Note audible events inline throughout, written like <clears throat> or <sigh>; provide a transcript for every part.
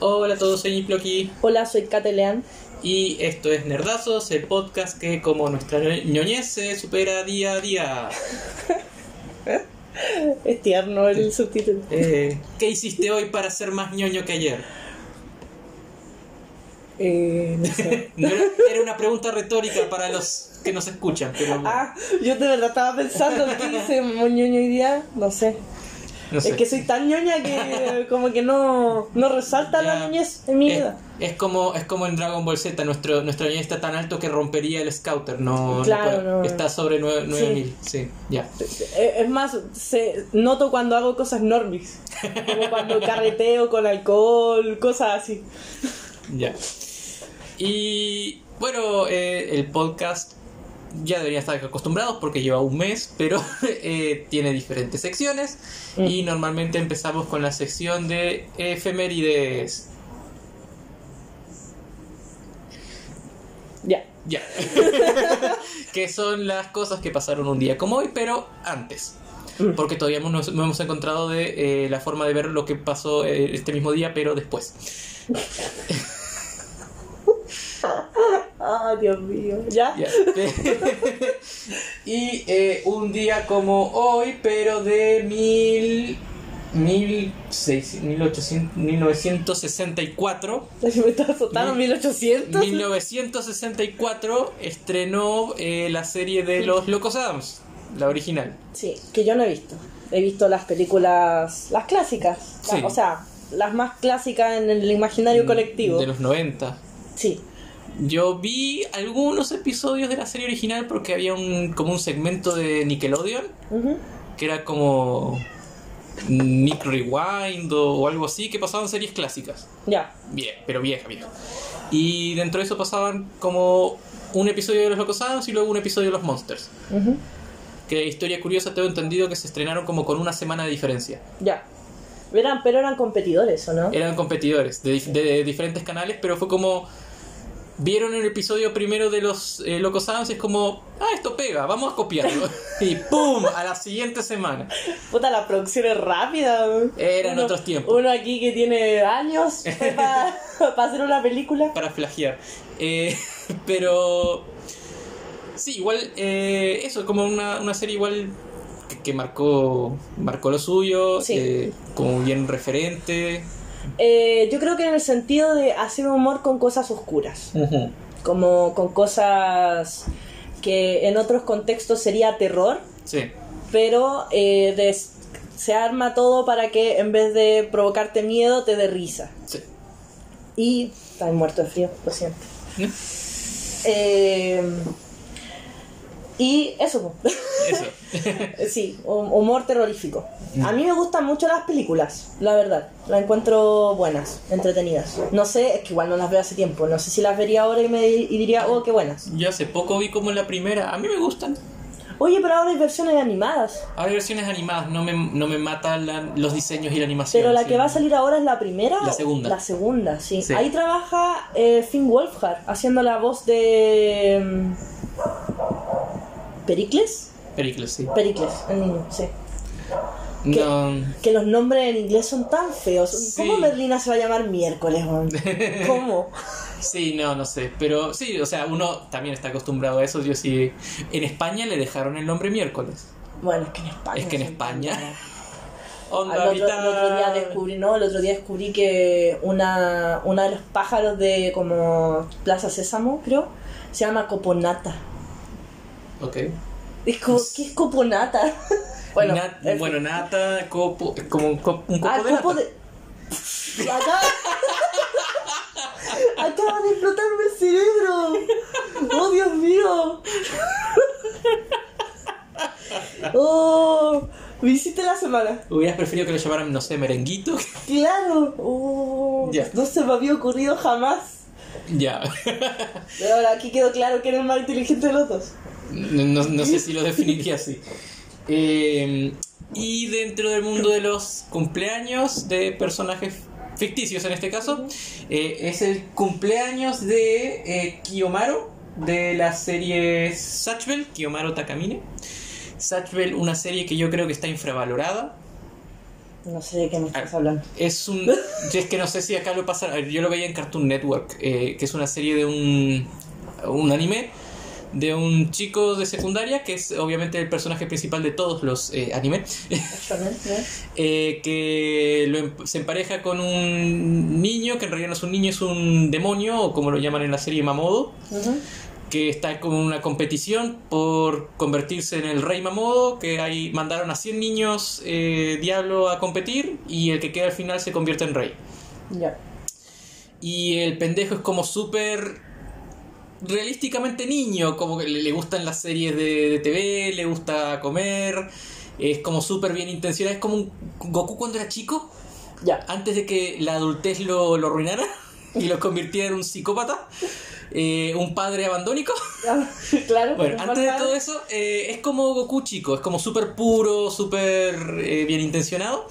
Hola a todos, soy Niploki Hola, soy Catelean. y esto es Nerdazos, el podcast que como nuestra ñoñez se supera día a día. <laughs> Es tierno el subtítulo. Eh, ¿Qué hiciste hoy para ser más ñoño que ayer? Eh, no sé. <laughs> Era, una pregunta retórica para los que nos escuchan, pero ah, yo de verdad estaba pensando que hice ñoño hoy día. No sé. <laughs> no sé. Es que soy tan ñoña que <laughs> como que no, no resalta la Ya. niñez en mi es, vida. es como es como en Dragon Ball Z, nuestro nuestro ñoñez está tan alto que rompería el Scouter, no, no Claro, puede- no. está sobre nueve- 9000, sí, ya. Eh, Es más, se, noto cuando hago cosas normis. Como cuando <laughs> carreteo con alcohol, cosas así. Ya. Y bueno, eh, el podcast ya debería estar acostumbrados porque lleva un mes, pero <laughs> eh, tiene diferentes secciones. Mm. Y normalmente empezamos con la sección de efemérides. Ya. Ya. <laughs> que son las cosas que pasaron un día como hoy, pero antes. Mm. Porque todavía no, no hemos encontrado de eh, la forma de ver lo que pasó eh, este mismo día, pero después. <laughs> Ah, Dios mío. ¿Ya? Ya. <laughs> y eh, un día como hoy, pero de mil, mil seis- mil ochocientos- 1964. Me estaba azotando Mil- 1800. 1964 estrenó eh, la serie de los Locos Adams, la original. Sí, que yo no he visto. He visto las películas, las clásicas. la- Sí. O sea, las más clásicas en el imaginario colectivo. De los 90. Sí. Yo vi algunos episodios de la serie original porque había un como un segmento de Nickelodeon que era como Nick Rewind o, o algo así, que pasaban series clásicas. Ya. Bien, pero vieja, vieja. Y dentro de eso pasaban como un episodio de Los Locos Adams y luego un episodio de Los Monsters. Que historia curiosa, tengo entendido que se estrenaron como con una semana de diferencia. Ya. Eran, pero eran competidores, ¿o no? Eran competidores de diferentes canales, pero fue como... Vieron el episodio primero de los eh, Locos Adams y es como, ah, esto pega, vamos a copiarlo. <laughs> y ¡pum! A la siguiente semana. Puta, la producción es rápida. Eran Uno- otros tiempos. Uno aquí que tiene años <laughs> para hacer una película. para flagear. Eh, <laughs> pero sí, igual eh, eso, como una, una serie igual que, que marcó marcó lo suyo, Sí. eh, como bien referente. Eh, yo creo que en el sentido de hacer humor con cosas oscuras. Como con cosas que en otros contextos sería terror. Sí, pero eh, des- se arma todo para que en vez de provocarte miedo te dé risa. sí. Y está muerto de frío, lo siento. Eh, y eso, <laughs> sí, hu- humor terrorífico. A mí me gustan mucho las películas, la verdad. Las encuentro buenas, entretenidas. No sé, es que igual no las veo hace tiempo. No sé si las vería ahora y, me, y diría, oh, qué buenas. Yo hace poco vi como la primera, a mí me gustan. Oye, pero ahora hay versiones animadas. Hay versiones animadas, no me, no me matan la- los diseños y la animación. Pero la sí. que va a salir ahora es la primera. La segunda. La segunda, sí. Sí. Ahí trabaja eh, Finn Wolfhard haciendo la voz de. Mm, ¿Pericles? Pericles, sí. Pericles, en- sí. ¿Qué? No, Que los nombres en inglés son tan feos. Sí. ¿Cómo Merlina se va a llamar miércoles, weón? <laughs> ¿Cómo? Sí, no, no sé. Pero sí, o sea, uno también está acostumbrado a eso. Yo sí. En España le dejaron el nombre miércoles. Bueno, es que en España. Es que en España. <laughs> Onda Al otro, el otro día descubrí, no, el otro día descubrí que una, una de los pájaros de como Plaza Sésamo, creo, se llama coponata. Ok. Es como, ¿qué es coponata? <laughs> bueno, Nat- fin. bueno, nata, copo, como un cop- un copo ah, de copo nata. de. <laughs> Acaba... <laughs> Acaba de explotarme el cerebro. Oh, Dios mío. Oh, me hiciste la semana. Hubieras preferido que lo llamaran, no sé, merenguito. Claro. Oh, Ya. No se me había ocurrido jamás. ya. Pero ahora aquí quedó claro que era el más inteligente de los dos. No, no- sé si lo definiría así. Eh, y dentro del mundo de los cumpleaños de personajes ficticios en este caso, eh, es el cumpleaños de eh, Kiyomaru de la serie Satchel, Kiyomaru Takamine. Satchel, una serie que yo creo que está infravalorada. No sé de qué me Ah, estás hablando. Es un. <laughs> Es que no sé si acá lo pasa. Yo lo veía en Cartoon Network, eh, que es una serie de un. Un anime de un chico de secundaria, que es obviamente el personaje principal de todos los eh, ¿no? <laughs> eh, que lo em- se empareja con un niño, que en realidad no es un niño, es un demonio, o como lo llaman en la serie Mamodo, que está como en una competición por convertirse en el rey Mamodo, que ahí mandaron a 100 niños eh, diablo a competir, y el que queda al final se convierte en rey. Ya. Y el pendejo es como súper realísticamente niño, como que le, le gustan las series de, de TV, le gusta comer, es como súper bien intencionado, es como un Goku cuando era chico, Ya. antes de que la adultez lo, lo arruinara y lo convirtiera en un psicópata, eh, un padre abandónico. <laughs> claro. Bueno, antes de todo eso, eh, es como Goku chico, es como súper puro, súper eh, bien intencionado.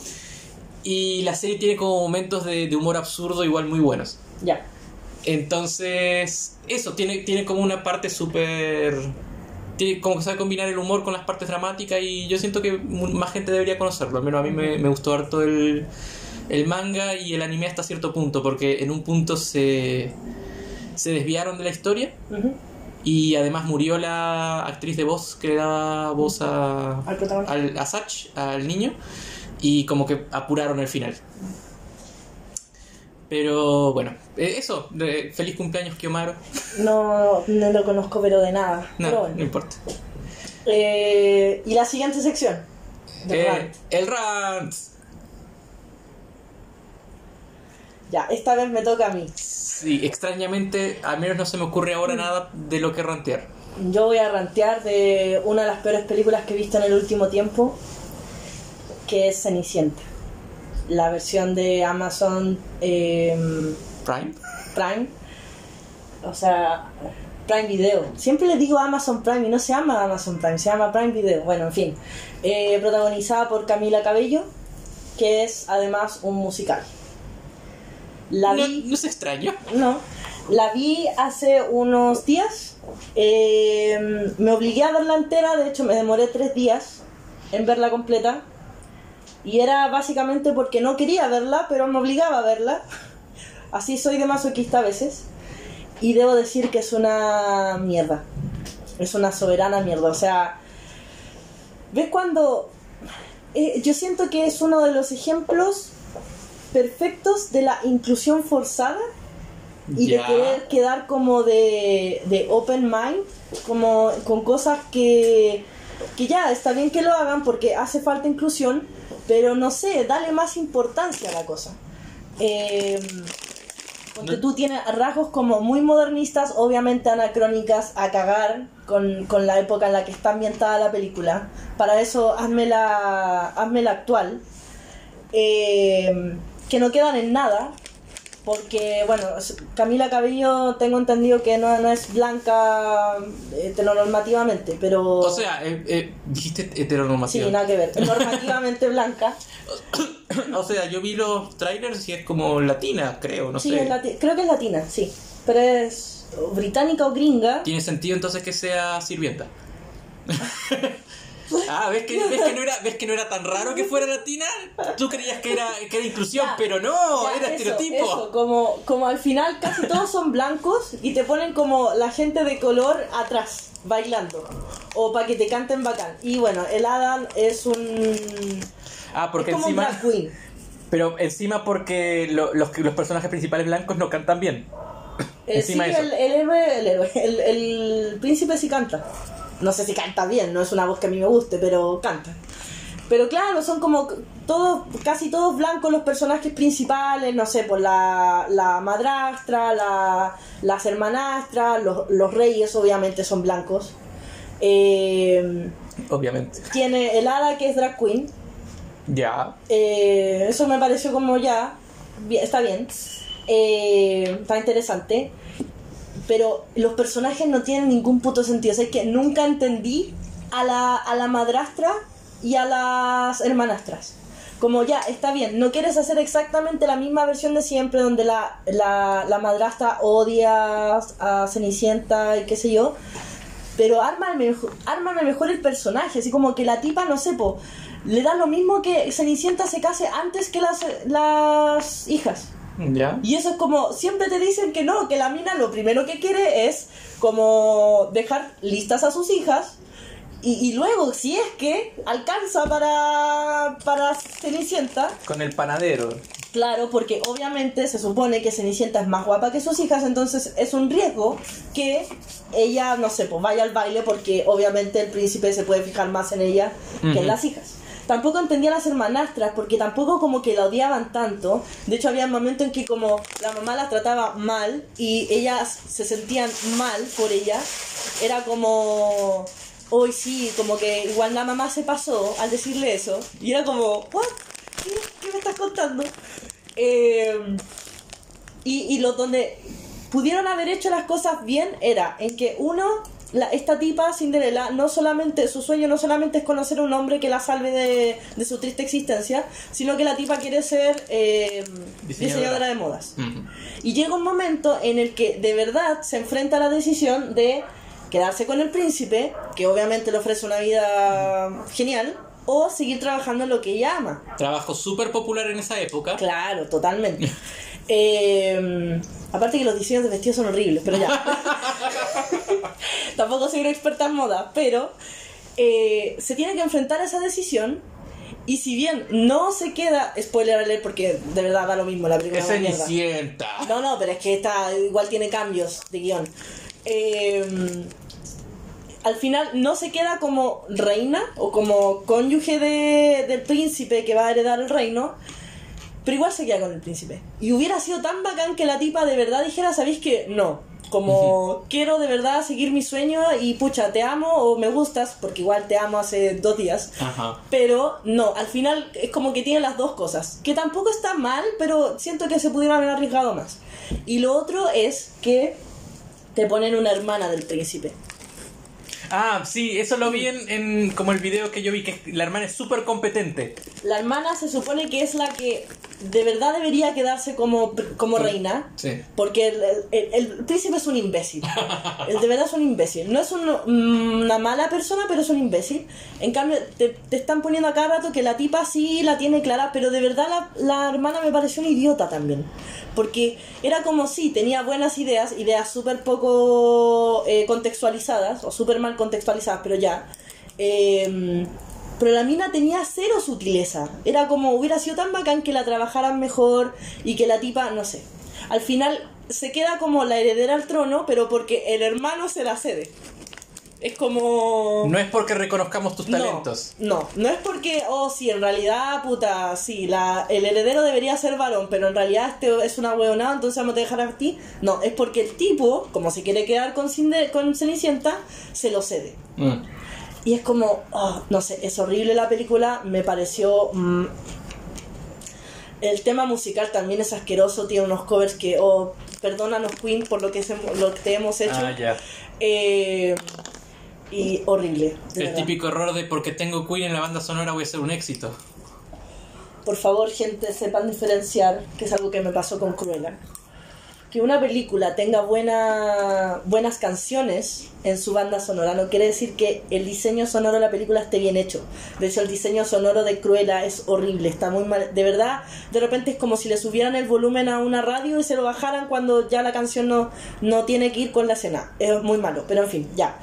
Y la serie tiene como momentos de, de humor absurdo igual muy buenos. Ya. Entonces, eso, tiene, tiene como una parte súper... Como que sabe combinar el humor con las partes dramáticas y yo siento que más gente debería conocerlo. Al menos a mí me, me gustó harto el, el manga y el anime hasta cierto punto, porque en un punto se, se desviaron de la historia y además murió la actriz de voz que le daba voz a, Al al, a Sach, al niño, y como que apuraron el final. Pero bueno, eh, eso, de- feliz cumpleaños Kiyomaru. No, no lo conozco, pero de nada. No, pero no importa. Eh, y la siguiente sección. Eh, rant. el rant. Ya, esta vez me toca a mí. Sí, extrañamente, al menos no se me ocurre ahora nada de lo que rantear. Yo voy a rantear de una de las peores películas que he visto en el último tiempo, que es Cenicienta. La versión de Amazon eh, Prime. Prime. O sea, Prime Video. Siempre le digo Amazon Prime y no se llama Amazon Prime, se llama Prime Video. Bueno, en fin. Eh, protagonizada por Camila Cabello, que es además un musical. La No, vi. no es extraño. No, la vi hace unos días. eh, me obligué a verla entera, de hecho me demoré tres días en verla completa. Y era básicamente porque no quería verla, pero me obligaba a verla. Así soy de masoquista a veces. Y debo decir que es una mierda. Es una soberana mierda. O sea, ¿ves cuando... eh, yo siento que es uno de los ejemplos perfectos de la inclusión forzada y de querer quedar como de, de open mind, como con cosas que, que ya está bien que lo hagan porque hace falta inclusión, pero no sé, dale más importancia a la cosa. Eh, porque tú tienes rasgos como muy modernistas, obviamente anacrónicas a cagar con, con la época en la que está ambientada la película. Para eso hazme la, hazme la actual. Eh, que no quedan en nada. Porque, bueno, Camila Cabello tengo entendido que no, no es blanca eh, heteronormativamente, pero... O sea, eh, eh, dijiste sí, heteronormativa. nada que ver. <laughs> Normativamente blanca. o sea, yo vi los trailers y es como latina, creo, no sí, sé. lati- creo que es latina, sí. Pero es británica o gringa. Tiene sentido entonces que sea sirvienta. <laughs> ah, ¿ves que, ves, que no era, ¿ves que no era tan raro que fuera latina? Tú creías que era, que era inclusión, Ya, pero no, Ya, era eso, estereotipo. eso, como, como al final casi todos son blancos y te ponen como la gente de color atrás, bailando. O para que te canten bacán. Y bueno, el Adam es un... Ah, porque es como encima. un drag queen. Pero encima porque lo- los, los personajes principales blancos no cantan bien. Eh, Encima sí, eso. el, el héroe, el, héroe, el, el príncipe sí canta. No sé si canta bien, no es una voz que a mí me guste, pero canta. Pero claro, son como todos, casi todos blancos los personajes principales, no sé, por la, la madrastra, la, las hermanastras, los, los reyes obviamente son blancos. Eh, Obviamente. tiene el hada que es drag queen, Ya. eh, eso me pareció como ya, está bien, eh, está interesante, pero los personajes no tienen ningún puto sentido, o es que nunca entendí a la, a la madrastra y a las hermanastras. Como ya, está bien, no quieres hacer exactamente la misma versión de siempre, donde la, la, la madrastra odia a Cenicienta y qué sé yo, pero ármame, ármame mejor el personaje, así como que la tipa, no sé, le da lo mismo que Cenicienta se case antes que las, las hijas. Y eso es como, siempre te dicen que no, que la mina lo primero que quiere es como dejar listas a sus hijas. Y, y luego, si es que alcanza para, para Cenicienta, Con el panadero. Claro, porque obviamente se supone que Cenicienta es más guapa que sus hijas, entonces es un riesgo que ella, no sé, pues vaya al baile porque obviamente el príncipe se puede fijar más en ella que en las hijas. Tampoco entendía las hermanastras porque tampoco como que la odiaban tanto. De hecho había momentos en que como la mamá las trataba mal y ellas se sentían mal por ella. Era como, hoy sí, como que igual la mamá se pasó al decirle eso. Y era como, ¿what? ¿Qué, qué me estás contando? Eh, y, y donde pudieron haber hecho las cosas bien era en que uno, la- esta tipa Cinderella, no solamente, su sueño no solamente es conocer a un hombre que la salve de, de su triste existencia, sino que la tipa quiere ser eh, Diseñadora. diseñadora de modas. Y llega un momento en el que de verdad se enfrenta a la decisión de quedarse con el príncipe, que obviamente le ofrece una vida genial, o seguir trabajando en lo que ella ama. Trabajo súper popular en esa época. Claro, totalmente. <laughs> Eh, aparte que los diseños de vestidos son horribles, pero ya. <laughs> <laughs> Tampoco soy una experta en moda, pero eh, se tiene que enfrentar a esa decisión. Y si bien no se queda, spoiler alert, porque de verdad da lo mismo la película. Es. Cenicienta. No, no, pero es que esta igual tiene cambios de guion. Eh, al final no se queda como reina o como cónyuge de- del príncipe que va a heredar el reino, pero igual se queda con el príncipe. Y hubiera sido tan bacán que la tipa de verdad dijera, ¿sabéis que no? Como quiero de verdad seguir mi sueño y pucha, te amo o me gustas, porque igual te amo hace dos días. Ajá. Pero no, al final es como que tiene las dos cosas. Que tampoco está mal, pero siento que se pudieron haber arriesgado más. Y lo otro es que te ponen una hermana del príncipe. Ah, sí, eso lo vi en, en como el video que yo vi, que la hermana es súper competente. La hermana se supone que es la que de verdad debería quedarse como, como reina. Sí. Porque el, el- el príncipe es un imbécil. <laughs> El de verdad es un imbécil. No es un- una mala persona, pero es un imbécil. En cambio, te, te están poniendo a cada rato que la tipa sí la tiene clara, pero de verdad la, la hermana me pareció una idiota también. Porque era como si tenía buenas ideas, ideas súper poco eh, contextualizadas, o súper mal contextualizadas, pero ya. Eh, pero la mina tenía cero sutileza. Era como hubiera sido tan bacán que la trabajaran mejor y que la tipa, no sé. Al final se queda como la heredera al trono, pero porque el hermano se la cede. Es como... No es porque reconozcamos tus No, talentos. No, no, es porque, oh, sí, en realidad, puta, sí, la, el heredero debería ser varón, pero en realidad este es una hueonada, entonces vamos a dejar a ti. No, es porque el tipo, como se quiere quedar con, Cinde- con Cenicienta, se lo cede. Mm. Y es como, oh, no sé, es horrible la película, me pareció... mm, el tema musical también es asqueroso, tiene unos covers que, oh, perdónanos Queen por lo que, se- lo que te hemos hecho. Ah, ya. Eh, y horrible. El verdad. típico error de porque tengo Queen en la banda sonora voy a ser un éxito. Por favor, gente, sepan diferenciar, que es algo que me pasó con Cruella. Que una película tenga buena, buenas canciones en su banda sonora no quiere decir que el diseño sonoro de la película esté bien hecho. De hecho, el diseño sonoro de Cruella es horrible, está muy mal. De verdad, de repente es como si le subieran el volumen a una radio y se lo bajaran cuando ya la canción no, no tiene que ir con la escena. Es muy malo, pero en fin, ya.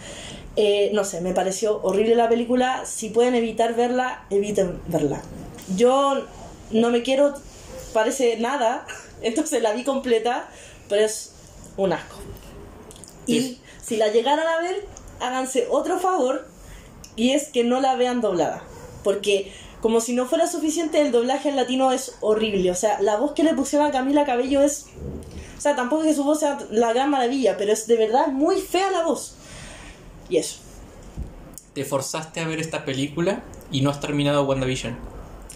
Eh, no sé, me pareció horrible la película. Si pueden evitar verla, eviten verla. Yo no me quiero, parece nada, <laughs> entonces la vi completa, pero es un asco. Y Sí. si la llegaran a ver, háganse otro favor y es que no la vean doblada. Porque como si no fuera suficiente, el doblaje en latino es horrible. O sea, la voz que le pusieron a Camila Cabello es... O sea, tampoco es que su voz sea la gran maravilla, pero es de verdad muy fea la voz. Y eso. Te forzaste a ver esta película y no has terminado WandaVision.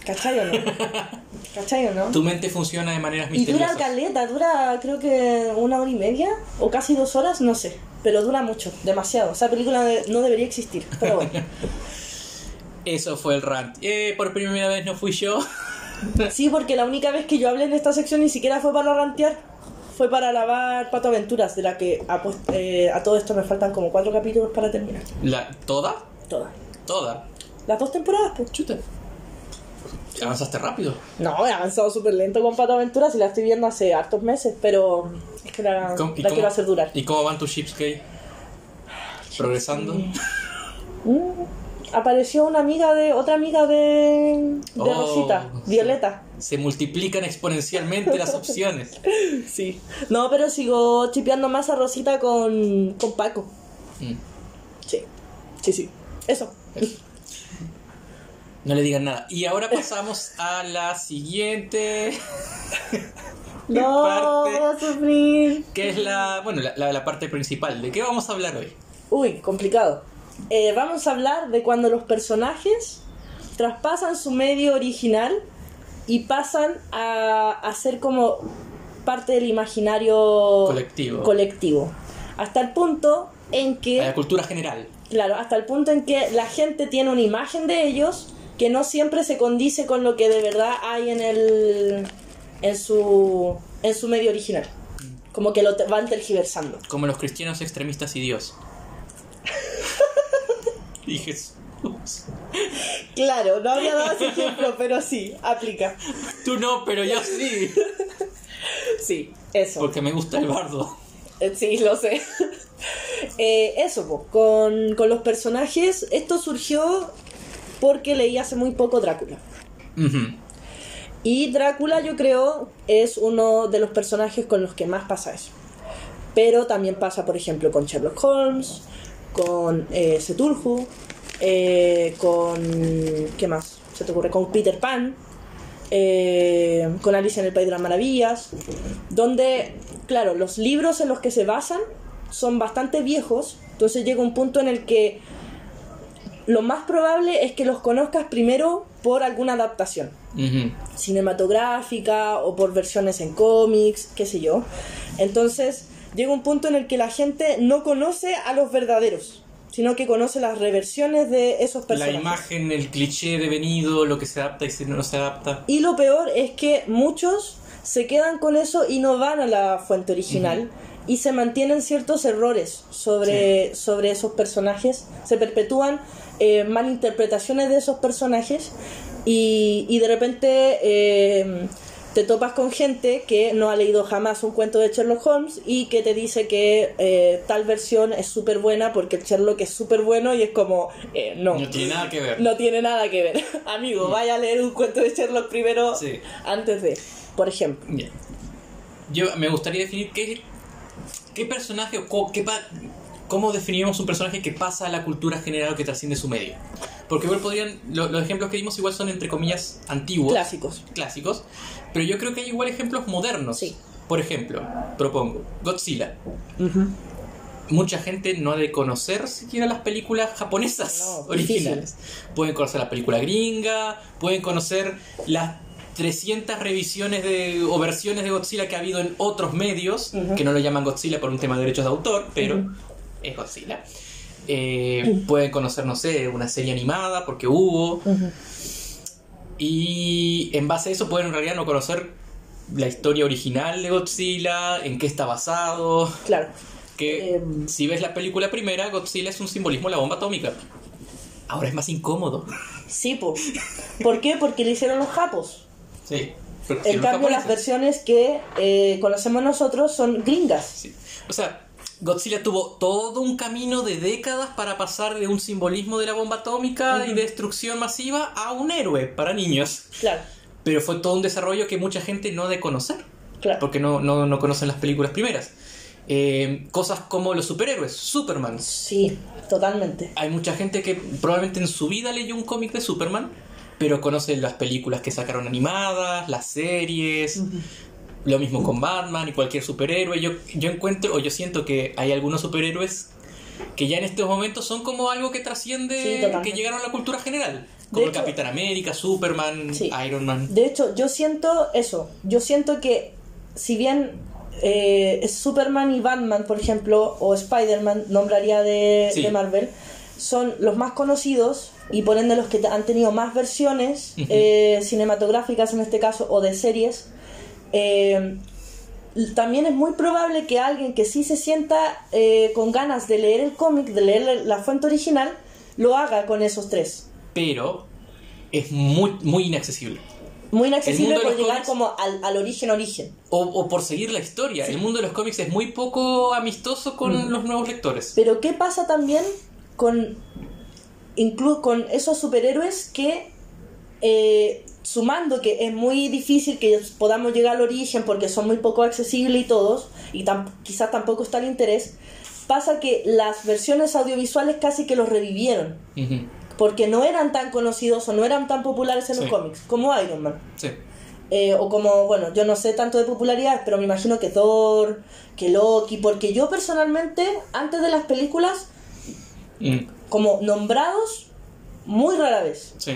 ¿Cachai o no? <laughs> ¿Cachai o no? Tu mente funciona de maneras Y dura misteriosas. caleta, dura creo que una hora y media o casi dos horas, no sé. Pero dura mucho, demasiado. Esa película no debería existir, pero bueno. <laughs> Eso fue el rant. Eh, por primera vez no fui yo. Sí, porque la única vez que yo hablé en esta sección ni siquiera fue para rantear. Fue para alabar Pato Aventuras, de la que a, pues- eh, a todo esto me faltan como cuatro capítulos para terminar. La, ¿Toda? Todas. Toda. Las dos temporadas, pues. Chuta. Avanzaste rápido. No, he avanzado súper lento con Pato Aventura, si la estoy viendo hace hartos meses, pero es que la, ¿Cómo- y la cómo- quiero hacer durar. ¿Y cómo van tus chips gay? ¿Progresando? <laughs> Mm, apareció una amiga de, otra amiga de, de Oh, Rosita. Violeta. Se multiplican exponencialmente las <laughs> opciones. Sí. No, pero sigo chipeando más a Rosita con, con Paco. Mm, Sí, sí, sí. Eso. eso. No le digan nada. Y ahora pasamos a la siguiente, <laughs> No, parte? voy a sufrir. que es la, bueno, la, la- la parte principal. ¿De qué vamos a hablar hoy? Uy, complicado. Eh, vamos a hablar de cuando los personajes traspasan su medio original y pasan a, a ser como parte del imaginario Colectivo. colectivo. Hasta el punto en A que, la cultura general. claro, hasta el punto en que la gente tiene una imagen de ellos que no siempre se condice con lo que de verdad hay en el en su en su medio original. Como que lo van tergiversando. Como los cristianos extremistas y Dios. <laughs> y <laughs> Jesús. Claro, no había dado ese ejemplo, pero sí, aplica. Tú no, pero yo sí. <laughs> Sí, eso. Porque me gusta el bardo. Eh, Sí, lo sé. <laughs> Eh, eso, po, con, con los personajes, esto surgió porque leí hace muy poco Drácula. Y Drácula, yo creo, es uno de los personajes con los que más pasa eso. Pero también pasa, por ejemplo, con Sherlock Holmes, con eh, Cthulhu, eh, con. ¿Qué más? ¿Se te ocurre? Con Peter Pan, eh, con Alicia en el País de las Maravillas, donde, claro, los libros en los que se basan son bastante viejos, entonces llega un punto en el que lo más probable es que los conozcas primero por alguna adaptación cinematográfica o por versiones en cómics, qué sé yo. Entonces llega un punto en el que la gente no conoce a los verdaderos, sino que conoce las reversiones de esos La personajes. imagen, el cliché devenido, lo que se adapta y si no se adapta. Y lo peor es que muchos se quedan con eso y no van a la fuente original. Y se mantienen ciertos errores sobre, sobre esos personajes, se perpetúan eh, malinterpretaciones de esos personajes y, y de repente eh, te topas con gente que no ha leído jamás un cuento de Sherlock Holmes y que te dice que eh, tal versión es súper buena porque el Sherlock es súper bueno y es como, eh, no. No tiene nada que ver. No tiene nada que ver. <laughs> Amigo, vaya a leer un cuento de Sherlock primero Sí. antes de, por ejemplo. Bien. Yo me gustaría definir qué, qué personaje o co- qué pa- cómo definimos un personaje que pasa a la cultura general o que trasciende su medio. Porque igual podrían, lo- los ejemplos que dimos igual son entre comillas antiguos. Clásicos. Clásicos. Pero yo creo que hay igual ejemplos modernos. Sí. Por ejemplo, propongo, Godzilla. Mucha gente no ha de conocer siquiera las películas japonesas No, <laughs> originales. Pueden conocer la película gringa, pueden conocer las 300 revisiones de, o versiones de Godzilla que ha habido en otros medios, que no lo llaman Godzilla por un tema de derechos de autor, pero es Godzilla. Eh, pueden conocer, no sé, una serie animada, porque hubo. Y en base a eso pueden en realidad no conocer la historia original de Godzilla, en qué está basado. Claro. Que Em. si ves la película primera, Godzilla es un simbolismo de la bomba atómica. Ahora es más incómodo. Sí, po. ¿Por qué? Porque le hicieron los japos. Sí. En cambio, las versiones que eh, conocemos nosotros son gringas. Sí. O sea, Godzilla tuvo todo un camino de décadas para pasar de un simbolismo de la bomba atómica y de destrucción masiva a un héroe para niños. Claro, Pero fue todo un desarrollo que mucha gente no ha de conocer. claro. porque no, no, no conocen las películas primeras. Eh, cosas como los superhéroes, Superman. Sí, totalmente. Hay mucha gente que probablemente en su vida leyó un cómic de Superman, pero conoce las películas que sacaron animadas, las series, lo mismo con Batman y cualquier superhéroe. Yo, yo encuentro, o yo siento que hay algunos superhéroes que ya en estos momentos son como algo que trasciende, que llegaron a la cultura general. Como el Capitán América, Superman, Sí. Iron Man. De hecho, yo siento eso. Yo siento que si bien eh, Superman y Batman, por ejemplo, o Spider-Man, nombraría de, Sí. de Marvel, son los más conocidos y por ende los que han tenido más versiones eh, cinematográficas en este caso o de series. Eh, también es muy probable que alguien que sí se sienta eh, con ganas de leer el cómic, de leer la fuente original, lo haga con esos tres. Pero es muy, muy inaccesible. Muy inaccesible por llegar cómics- como al, al origen origen. O, o por seguir la historia. El mundo de los cómics es muy poco amistoso con Mm. los nuevos lectores. Pero ¿qué pasa también con, inclu- con esos superhéroes que, eh, sumando que es muy difícil que podamos llegar al origen porque son muy poco accesibles y todos, y tam- quizás tampoco está el interés, pasa que las versiones audiovisuales casi que los revivieron, porque no eran tan conocidos o no eran tan populares en los cómics, como Iron Man. Sí. Eh, o como, bueno, yo no sé tanto de popularidad, pero me imagino que Thor, que Loki, porque yo personalmente, antes de las películas, Mm, como nombrados, muy rara vez. sí.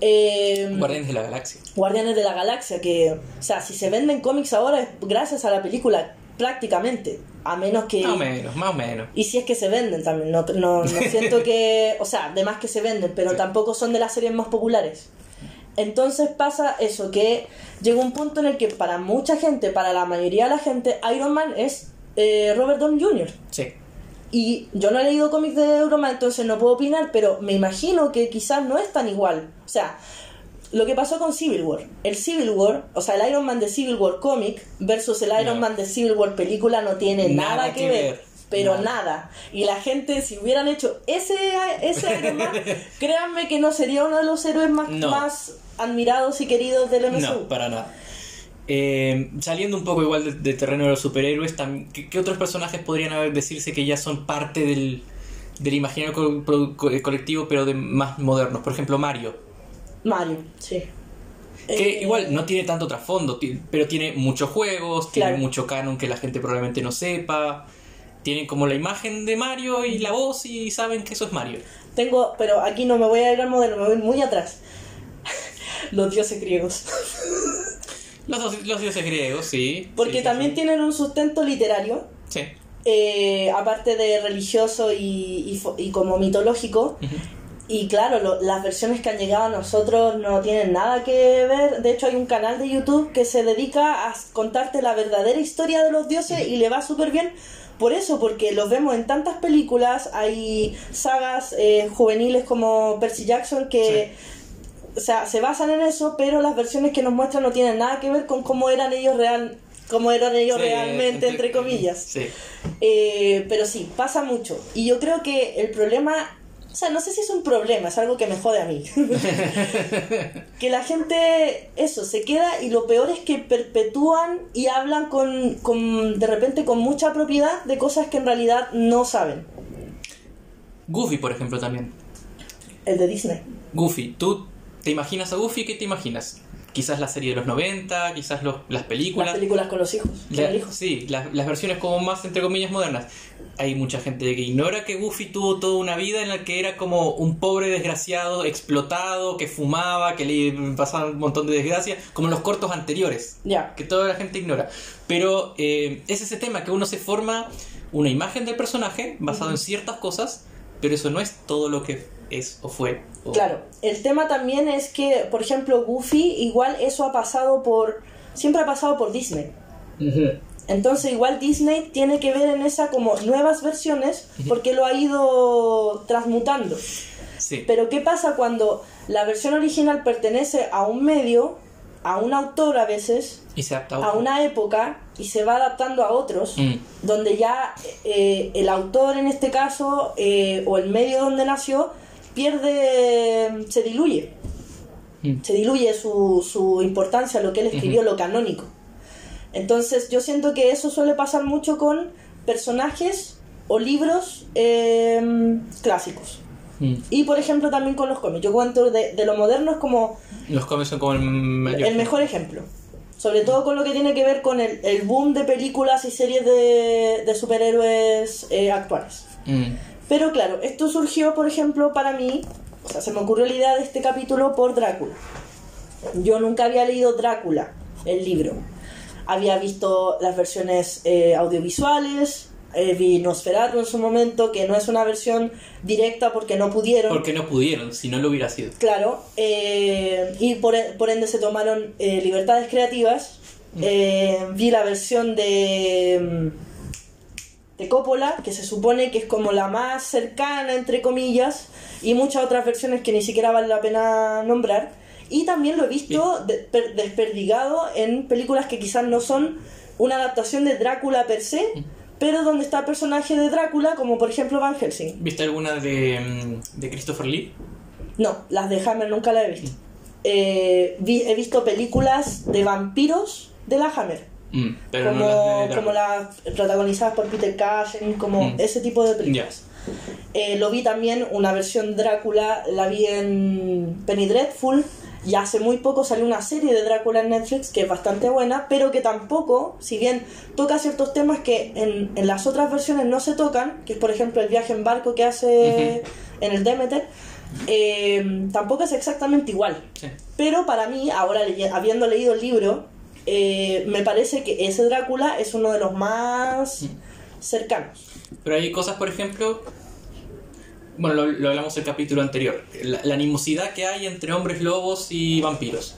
Eh, Guardianes de la Galaxia. Guardianes de la Galaxia, que, o sea, si se venden cómics ahora es gracias a la película, prácticamente, a menos que... Más o menos, más o menos. Y si es que se venden también, no, no, no <laughs> siento que, o sea, de más que se venden, pero Sí. tampoco son de las series más populares. Entonces pasa eso, que llega un punto en el que para mucha gente, para la mayoría de la gente, Iron Man es eh, Robert Downey Jr. Sí. Y yo no he leído cómics de Iron Man, entonces no puedo opinar, pero me imagino que quizás no es tan igual. O sea, lo que pasó con Civil War. El Civil War, o sea, el Iron Man de Civil War cómic versus el Iron No. Man de Civil War película no tiene nada, Nada que, que ver. ver. Pero Nada. nada. Y la gente, si hubieran hecho ese, ese Iron Man, <laughs> créanme que no sería uno de los héroes más, No. más admirados y queridos del MCU. No, para nada. Eh, saliendo un poco igual del de terreno de los superhéroes, ¿qué, qué otros personajes podrían haber decirse que ya son parte del, del imaginario co- co- colectivo, pero de más modernos? Por ejemplo, Mario. Mario, sí. Que Eh, igual no tiene tanto trasfondo, pero tiene muchos juegos, tiene mucho canon que la gente probablemente no sepa. Tienen como la imagen de Mario y la voz y saben que eso es Mario. Tengo, pero aquí no me voy a ir al modelo, me voy muy atrás. <laughs> Los dioses griegos. <laughs> Los, dioses griegos, sí. Porque sí, también sí. tienen un sustento literario, Sí. eh, aparte de religioso y, y como mitológico. Y claro, lo- las versiones que han llegado a nosotros no tienen nada que ver. De hecho, hay un canal de YouTube que se dedica a contarte la verdadera historia de los dioses y le va súper bien. Por eso, porque los vemos en tantas películas, hay sagas eh, juveniles como Percy Jackson que o sea, se basan en eso, pero las versiones que nos muestran no tienen nada que ver con cómo eran ellos real, cómo eran ellos Sí, realmente, entre comillas. Sí. Eh, pero sí, pasa mucho. Y yo creo que el problema, o sea, no sé si es un problema, es algo que me jode a mí. <laughs> que la gente, eso, se queda y lo peor es que perpetúan y hablan con, con, de repente con mucha propiedad de cosas que en realidad no saben. Goofy, por ejemplo, también. El de Disney. Goofy, ¿tú te imaginas a Goofy? ¿Qué te imaginas? Quizás la serie de los 90, quizás los- las películas. Las películas con los hijos. con La- el hijo. sí, las, las versiones como más entre comillas modernas. Hay mucha gente que ignora que Goofy tuvo toda una vida en la que era como un pobre desgraciado, explotado, que fumaba, que le pasaban un montón de desgracias, como en los cortos anteriores, Ya. que toda la gente ignora. Pero eh, es ese tema que uno se forma una imagen del personaje basado en ciertas cosas, pero eso no es todo lo que es o fue. o- Claro, el tema también es que, por ejemplo, Goofy, igual eso ha pasado por. Siempre ha pasado por Disney. Entonces, igual Disney tiene que ver en esa como nuevas versiones porque lo ha ido transmutando. Sí. Pero, ¿qué pasa cuando la versión original pertenece a un medio, a un autor a veces, y se adapta a una época y se va adaptando a otros? Mm. donde ya eh, el autor en este caso eh, o el medio donde nació pierde, se diluye, Mm. se diluye su, su importancia, lo que él escribió, lo canónico. Entonces yo siento que eso suele pasar mucho con personajes o libros eh, clásicos. Mm. Y por ejemplo también con los cómics. Yo cuento de, de lo moderno es como Los cómics son como el mayor. el mejor ejemplo. Sobre todo con lo que tiene que ver con el, el boom de películas y series de, de superhéroes eh, actuales. Mm. Pero claro, esto surgió, por ejemplo, para mí, o sea, se me ocurrió la idea de este capítulo por Drácula. Yo nunca había leído Drácula, el libro. Había visto las versiones eh, audiovisuales, eh, vi Nosferatu en su momento, que no es una versión directa porque no pudieron. Porque no pudieron, si no lo hubiera sido. Claro, eh, y por, por ende se tomaron libertades creativas. Eh, vi la versión de. De Coppola, que se supone que es como la más cercana, entre comillas, y muchas otras versiones que ni siquiera vale la pena nombrar. Y también lo he visto de- per- desperdigado en películas que quizás no son una adaptación de Drácula per se, pero donde está el personaje de Drácula, como por ejemplo Van Helsing. ¿Viste alguna de, mm, de Christopher Lee? No, las de Hammer nunca las he visto. Eh, vi- he visto películas de vampiros de la Hammer. Mm, pero como, no las de como las protagonizadas por Peter Cushing, como Mm. ese tipo de películas. Eh, lo vi también, una versión Drácula, la vi en Penny Dreadful, y hace muy poco salió una serie de Drácula en Netflix que es bastante buena, pero que tampoco, si bien toca ciertos temas que en, en las otras versiones no se tocan, que es por ejemplo el viaje en barco que hace en el Demeter, eh, tampoco es exactamente igual. Sí. Pero para mí, ahora habiendo leído el libro, eh, me parece que ese Drácula es uno de los más cercanos. Pero hay cosas, por ejemplo, bueno, lo, lo hablamos el capítulo anterior, la, la animosidad que hay entre hombres lobos y vampiros.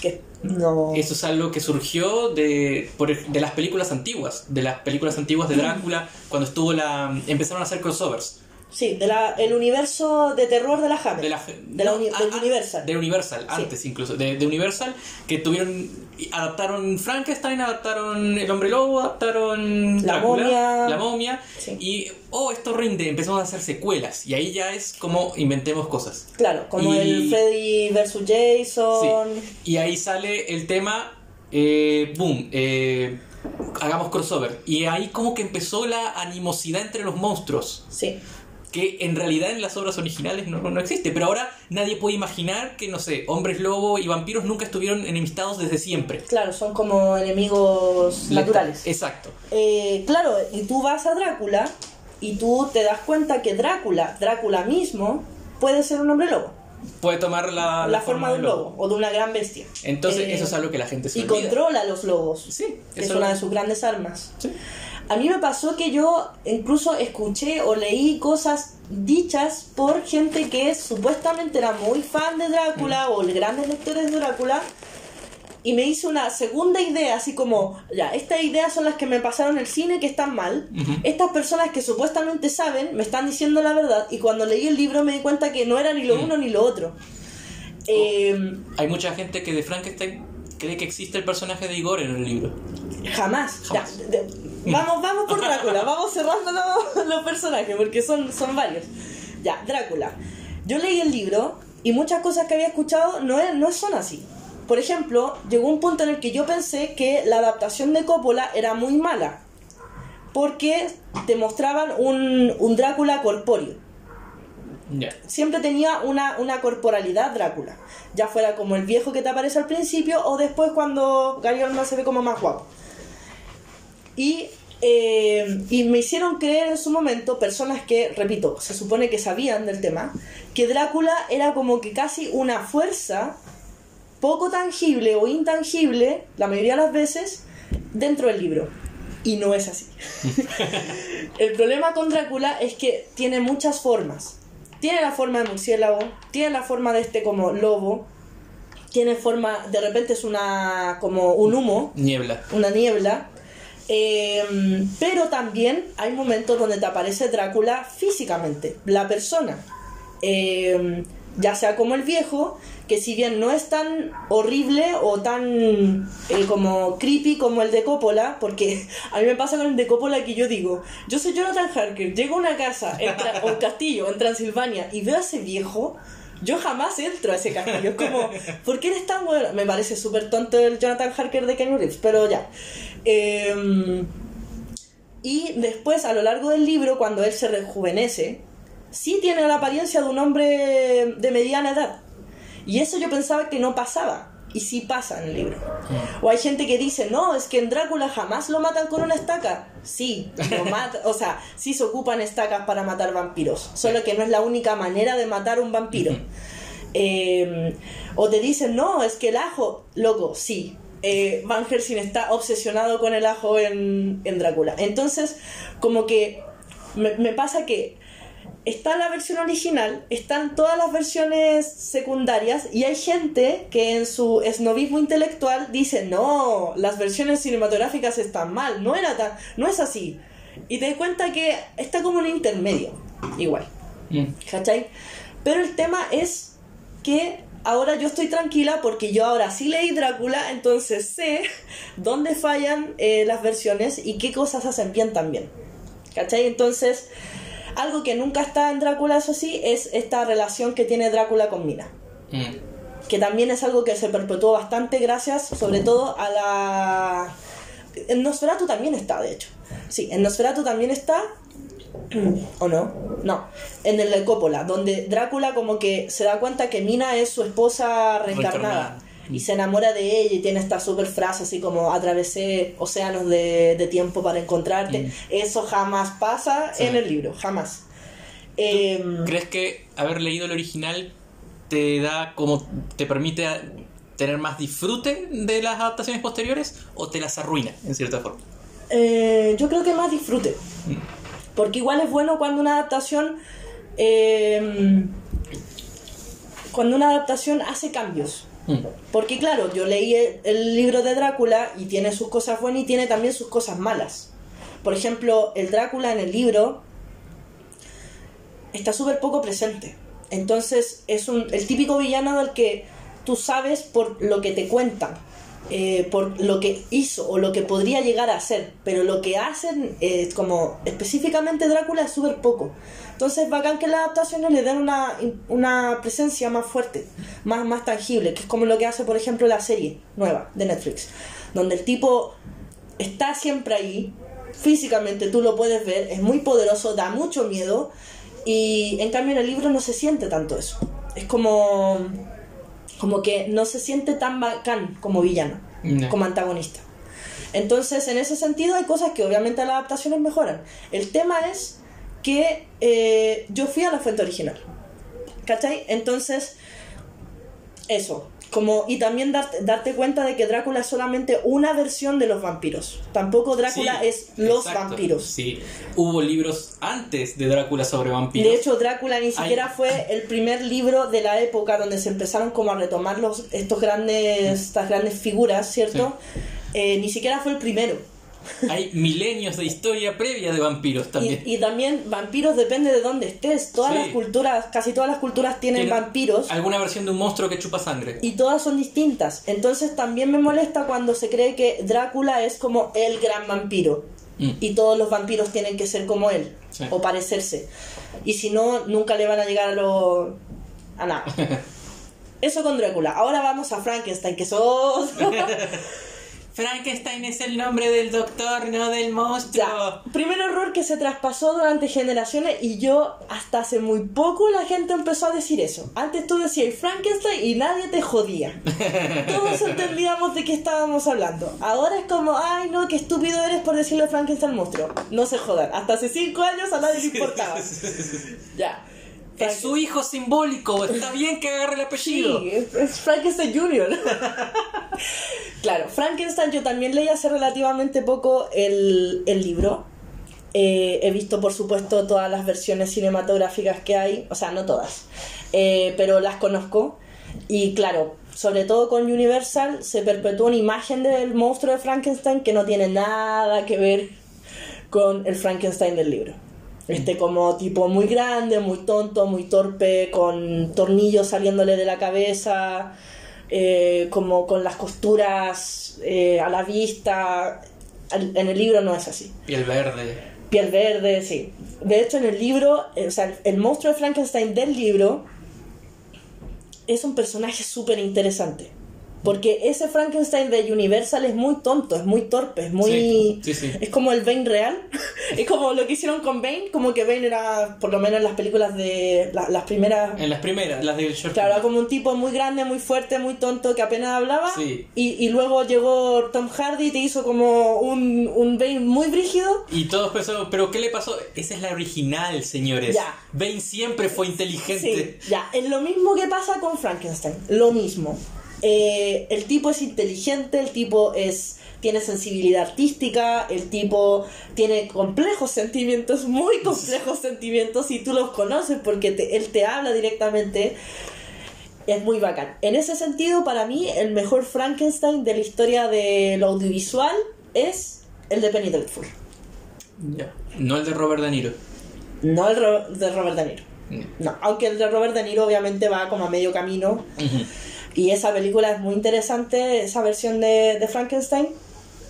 Que no. Eso es algo que surgió de, por de las películas antiguas, de las películas antiguas de Drácula, cuando estuvo la empezaron a hacer crossovers. Sí, de la, el universo de terror de la Hammer. De la, De la uni- no, del ah, Universal. De Universal, antes incluso. De, de Universal, que tuvieron. Adaptaron Frankenstein, adaptaron El Hombre Lobo, adaptaron. La Drácula, momia. La momia. Sí. Y. Oh, esto rinde. Empezamos a hacer secuelas. Y ahí ya es como inventemos cosas. Claro, como Y- el Freddy vs. Jason. Sí. Y ahí sale el tema. Eh, boom. eh, hagamos crossover. Y ahí como que empezó la animosidad entre los monstruos Sí. Que en realidad en las obras originales no, no existe. Pero ahora nadie puede imaginar que, no sé, hombres lobo y vampiros nunca estuvieron enemistados desde siempre. Claro, son como enemigos naturales. Exacto. Eh, claro, y tú vas a Drácula y tú te das cuenta que Drácula, Drácula mismo, puede ser un hombre lobo. Puede tomar la, la, forma de un lobo. o de una gran bestia. Entonces, Eh, eso es algo que la gente se Y olvida. controla a los lobos. Sí, que es una de sus grandes armas. Sí. A mí me pasó que yo incluso escuché o leí cosas dichas por gente que supuestamente era muy fan de Drácula o grandes lectores de Drácula y me hice una segunda idea, así como, ya, estas ideas son las que me pasaron en el cine que están mal. Estas personas que supuestamente saben me están diciendo la verdad y cuando leí el libro me di cuenta que no era ni lo Mm. uno ni lo otro. Eh, Hay mucha gente que de Frankenstein cree que existe el personaje de Igor en el libro. Jamás. Jamás. Ya, de- vamos, vamos por Drácula, vamos cerrando los, los personajes porque son, son varios. Ya, Drácula. Yo leí el libro y muchas cosas que había escuchado no, es- no son así. Por ejemplo, llegó un punto en el que yo pensé que la adaptación de Coppola era muy mala porque te mostraban un, un Drácula corpóreo siempre tenía una, una corporalidad Drácula. Ya fuera como el viejo que te aparece al principio o después cuando Gary Oldman se ve como más guapo. Y, eh, y me hicieron creer en su momento personas que, repito, se supone que sabían del tema, que Drácula era como que casi una fuerza poco tangible o intangible, la mayoría de las veces, dentro del libro. Y no es así. <laughs> El problema con Drácula es que tiene muchas formas. Tiene la forma de murciélago, tiene la forma de este como lobo, tiene forma, de repente es una como un humo, Niebla. una niebla. Eh, pero también hay momentos donde te aparece Drácula físicamente, la persona. Eh, ya sea como el viejo, que si bien no es tan horrible o tan eh, como creepy como el de Coppola, porque <laughs> a mí me pasa con el de Coppola que yo digo, yo soy Jonathan Harker, llego a una casa en un castillo en Transilvania y veo a ese viejo, yo jamás entro a ese castillo. Es como, ¿por qué eres tan bueno? Me parece súper tonto el Jonathan Harker de Kenny Reeves, pero ya. Eh, y después, a lo largo del libro, cuando él se rejuvenece, sí tiene la apariencia de un hombre de mediana edad. Y eso yo pensaba que no pasaba. Y sí pasa en el libro. O hay gente que dice, no, es que en Drácula jamás lo matan con una estaca. Sí, lo <laughs> mata, o sea, sí se ocupan estacas para matar vampiros. Solo que no es la única manera de matar un vampiro. Eh, o te dicen, no, es que el ajo, loco, sí. Eh, Van Helsing está obsesionado con el ajo en, en Drácula. Entonces, como que me, me pasa que está la versión original, están todas las versiones secundarias y hay gente que en su esnovismo intelectual dice, no, las versiones cinematográficas están mal, no era tan, no es así. y te das cuenta que está como en intermedio, igual. Mm. ¿Cachai? Pero el tema es que ahora yo estoy tranquila porque yo ahora sí leí Drácula, entonces sé dónde fallan eh, las versiones y qué cosas hacen bien también. ¿Cachai? Entonces, algo que nunca está en Drácula, eso sí, es esta relación que tiene Drácula con Mina. Mm. Que también es algo que se perpetuó bastante gracias, sobre todo, a la... En Nosferatu también está, de hecho. Sí, en Nosferatu también está, <clears throat> ¿O no? No. En el de Coppola, donde Drácula como que se da cuenta que Mina es su esposa reencarnada. Y se enamora de ella y tiene esta super frase así como atravesé océanos de, de tiempo para encontrarte. Eso jamás pasa Sí. en el libro, jamás. Em, ¿Crees que haber leído el original te da como te permite tener más disfrute de las adaptaciones posteriores o te las arruina en cierta forma? Eh, yo creo que más disfrute. Mm. Porque igual es bueno cuando una adaptación. eh, cuando una adaptación hace cambios. Mm. Porque claro, yo leí el, libro de Drácula y tiene sus cosas buenas y tiene también sus cosas malas. Por ejemplo, el Drácula en el libro está súper poco presente. Entonces es un, el típico villano del que tú sabes por lo que te cuentan, eh, por lo que hizo o lo que podría llegar a hacer, pero lo que hacen, eh, como específicamente Drácula, es súper poco. Entonces, bacán que las adaptaciones le den una, una presencia más fuerte, más, más tangible, que es como lo que hace, por ejemplo, la serie nueva de Netflix, donde el tipo está siempre ahí, físicamente tú lo puedes ver, es muy poderoso, da mucho miedo, y en cambio en el libro no se siente tanto eso. Es como, como que no se siente tan bacán como villano, No. como antagonista. Entonces, en ese sentido, hay cosas que obviamente las adaptaciones mejoran. El tema es que eh, yo fui a la fuente original. ¿Cachai? Entonces, eso. Como, y también darte, darte cuenta de que Drácula es solamente una versión de los vampiros. Tampoco Drácula Sí, es los exacto. vampiros. Sí, hubo libros antes de Drácula sobre vampiros. De hecho, Drácula ni siquiera Ay. fue el primer libro de la época donde se empezaron como a retomar los, estos grandes, estas grandes figuras, ¿cierto? Eh, ni siquiera fue el primero. Hay milenios de historia previa de vampiros también. Y, y también vampiros depende de dónde estés. Todas Sí. las culturas, casi todas las culturas tienen Tiene vampiros Alguna versión de un monstruo que chupa sangre. y todas son distintas. Entonces también me molesta cuando se cree que Drácula es como el gran vampiro. Mm. Y todos los vampiros tienen que ser como él Sí. o parecerse. Y si no, nunca le van a llegar a lo... a nada. <laughs> Eso con Drácula. Ahora vamos a Frankenstein, que sos... <laughs> Frankenstein es el nombre del doctor, no del monstruo. Ya, primer error que se traspasó durante generaciones y yo hasta hace muy poco la gente empezó a decir eso. Antes tú decías Frankenstein y nadie te jodía. <laughs> Todos entendíamos de qué estábamos hablando. Ahora es como, ay no, qué estúpido eres por decirle Frankenstein monstruo. No se jodan. Hasta hace cinco años a nadie le importaba. <laughs> Ya. Es su hijo simbólico, está <laughs> bien que agarre el apellido. Sí, es, es Frankenstein Jr. <laughs> claro, Frankenstein yo también leí hace relativamente poco el, el libro. Eh, he visto, por supuesto, todas las versiones cinematográficas que hay, o sea, no todas, eh, pero las conozco. Y claro, sobre todo con Universal se perpetúa una imagen del monstruo de Frankenstein que no tiene nada que ver con el Frankenstein del libro. Este como tipo muy grande, muy tonto, muy torpe, con tornillos saliéndole de la cabeza, eh, como con las costuras eh, a la vista. En el libro no es así. Piel verde. Piel verde, sí. De hecho, en el libro, eh, o sea, el monstruo de Frankenstein del libro es un personaje súper interesante. Porque ese Frankenstein de Universal es muy tonto, es muy torpe, es muy... Sí, sí, sí. Es como el Bane real. <laughs> es como lo que hicieron con Bane, como que Bane era, por lo menos en las películas de... la- las primeras... En las primeras, las de George Claro, era como un tipo muy grande, muy fuerte, muy tonto, que apenas hablaba. Sí. Y, y luego llegó Tom Hardy y te hizo como un, un Bane muy brígido. Y todos pensaron, ¿pero qué le pasó? Esa es la original, señores. Ya. Bane siempre fue inteligente. Ya, es lo mismo que pasa con Frankenstein, lo mismo. Eh, el tipo es inteligente, el tipo es tiene sensibilidad artística, el tipo tiene complejos sentimientos, muy complejos sentimientos, y tú los conoces porque te- él te habla directamente. Es muy bacán. En ese sentido, para mí, el mejor Frankenstein de la historia de lo audiovisual es el de Penny Dreadful. Ya. No el de Robert De Niro. No el Ro- de Robert De Niro. No, aunque el de Robert De Niro obviamente va como a medio camino. Y esa película es muy interesante, esa versión de, de Frankenstein.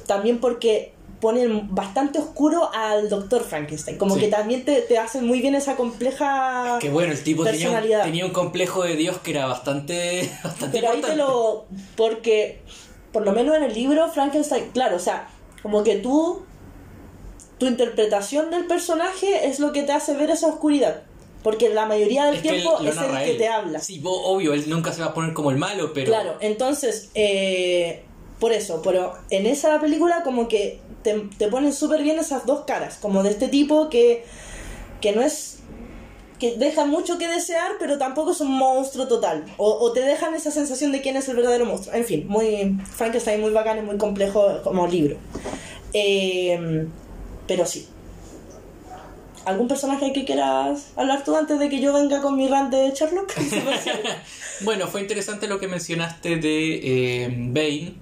También porque ponen bastante oscuro al doctor Frankenstein. Como Sí. que también te, te hacen muy bien esa compleja Que bueno, el tipo tenía un, tenía un complejo de Dios que era bastante, <laughs> bastante Pero ahí te lo. Porque, por lo menos en el libro, Frankenstein, claro, o sea, como que tú. Tu interpretación del personaje es lo que te hace ver esa oscuridad. Porque la mayoría del Es tiempo es el que él. te habla. Sí, obvio, él nunca se va a poner como el malo, pero... Claro, entonces, eh, por eso, pero en esa película como que te, te ponen súper bien esas dos caras, como de este tipo que, que no es... que deja mucho que desear, pero tampoco es un monstruo total. O, o te dejan esa sensación de quién es el verdadero monstruo. En fin, muy Frankenstein muy bacán y muy complejo como libro. Eh, pero sí. ¿Algún personaje que quieras hablar tú antes de que yo venga con mi rant de Sherlock? <laughs> Bueno, fue interesante lo que mencionaste de eh, Bane,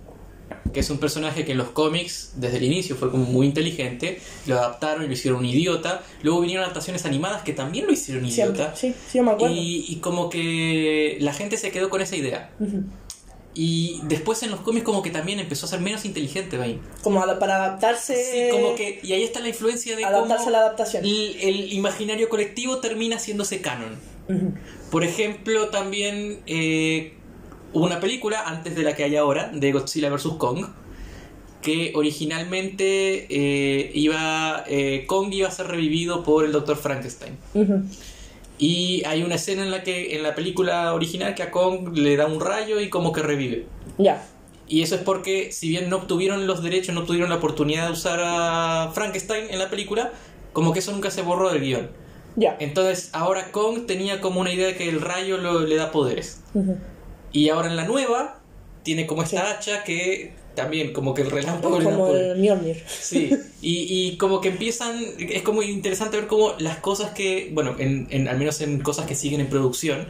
que es un personaje que en los cómics desde el inicio fue como muy inteligente, lo adaptaron y lo hicieron un idiota, luego vinieron adaptaciones animadas que también lo hicieron Siempre. idiota, Sí, sí, yo me acuerdo. y, y como que la gente se quedó con esa idea. Y después en los cómics como que también empezó a ser menos inteligente Bane. como para adaptarse Sí, como que... Y ahí está la influencia de adaptarse cómo a la adaptación el, el imaginario colectivo termina haciéndose canon. Por ejemplo, también eh, hubo una película, antes de la que hay ahora, de Godzilla vs. Kong, que originalmente eh, iba eh, Kong iba a ser revivido por el Dr. Frankenstein. Ujú. Y hay una escena en la que en la película original que a Kong le da un rayo y como que revive. ya Y eso es porque, si bien no obtuvieron los derechos, no obtuvieron la oportunidad de usar a Frankenstein en la película, como que eso nunca se borró del guion. ya Entonces, ahora Kong tenía como una idea de que el rayo lo- le da poderes. Y ahora en la nueva, tiene como esta hacha que también, como que el relámpago como poder. el Mjolnir Sí, y, y como que empiezan, es como interesante ver cómo las cosas que, bueno, en, en- al menos en cosas que siguen en producción,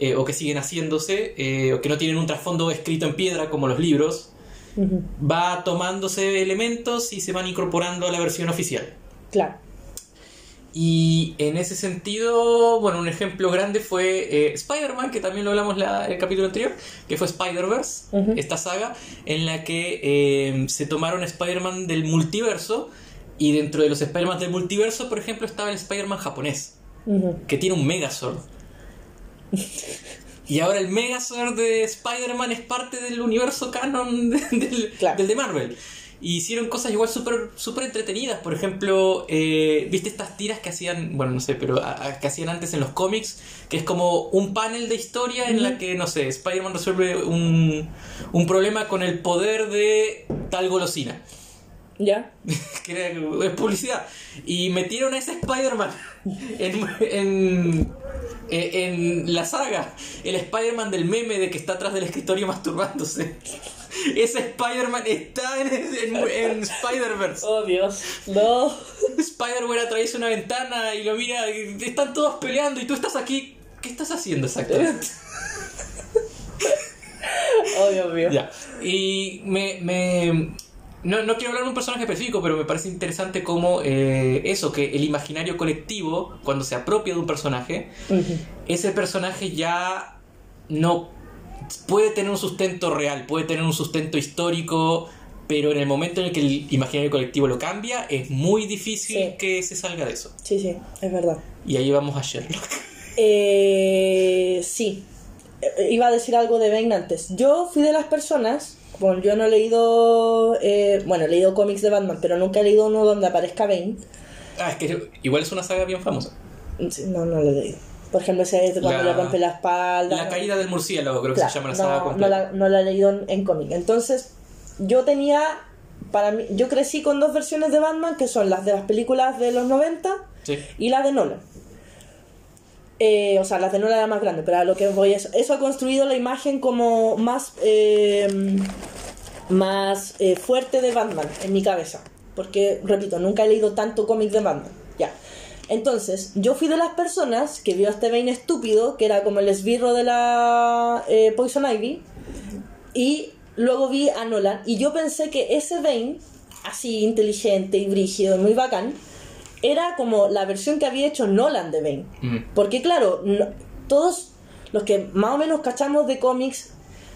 eh, o que siguen haciéndose, eh, o que no tienen un trasfondo escrito en piedra como los libros, Ujú. va tomándose elementos y se van incorporando a la versión oficial. claro Y en ese sentido, bueno, un ejemplo grande fue eh, Spider-Man, que también lo hablamos la, el capítulo anterior, que fue Spider-Verse, esta saga, en la que eh, se tomaron Spider-Man del multiverso, y dentro de los Spider-Man del multiverso, por ejemplo, estaba el Spider-Man japonés, que tiene un Megazord. <laughs> Y ahora el Megazord de Spider-Man es parte del universo canon de- del, Claro. del de Marvel. Y hicieron cosas igual súper súper entretenidas. Por ejemplo, eh, ¿viste estas tiras que hacían, bueno, no sé, pero a- a- que hacían antes en los cómics? Que es como un panel de historia en la que, no sé, Spider-Man resuelve un, un problema con el poder de tal golosina. ya <laughs> que era- es publicidad. Y metieron a ese Spider-Man <laughs> en, en, en la saga. El Spider-Man del meme de que está atrás del escritorio <laughs> masturbándose. <laughs> Ese Spider-Man está en, en, en Spider-Verse. oh Dios no <laughs> Spider-Man atraviesa una ventana y lo mira y están todos peleando y tú estás aquí. ¿Qué estás haciendo exactamente? <laughs> oh Dios mío Ya. Y me. me- no, no quiero hablar de un personaje específico, pero me parece interesante cómo eh, eso, que el imaginario colectivo, cuando se apropia de un personaje, ese personaje ya no puede tener un sustento real, puede tener un sustento histórico, pero en el momento en el que el imaginario colectivo lo cambia, es muy difícil Sí. que se salga de eso. sí sí es verdad Y ahí vamos a Sherlock. <laughs> Eh, sí, Eh, iba a decir algo de Bane antes. Yo fui de las personas, bueno, yo no he leído, eh, bueno, he leído cómics de Batman, pero nunca he leído uno donde aparezca Bane. Ah, es que igual es una saga bien famosa. No, no lo he leído. Por ejemplo, ese es de cuando La- le rompe la espalda. La caída del murciélago, creo que Claro, se llama la saga no completa. la, no la he leído en, en cómic. Entonces, yo tenía, para mí, yo crecí con dos versiones de Batman, que son las de las películas de los 90 Sí. y la de Nolan. Eh, o sea, la de Nolan era más grande, pero a lo que voy es, eso ha construido la imagen como más, eh, más eh, fuerte de Batman en mi cabeza. Porque, repito, nunca he leído tanto cómic de Batman. Ya. Entonces, yo fui de las personas que vio a este Bane estúpido, que era como el esbirro de la eh, Poison Ivy, y luego vi a Nolan, y yo pensé que ese Bane así inteligente y brígido y muy bacán, era como la versión que había hecho Nolan de Bane. Mm. Porque claro, no- todos los que más o menos cachamos de cómics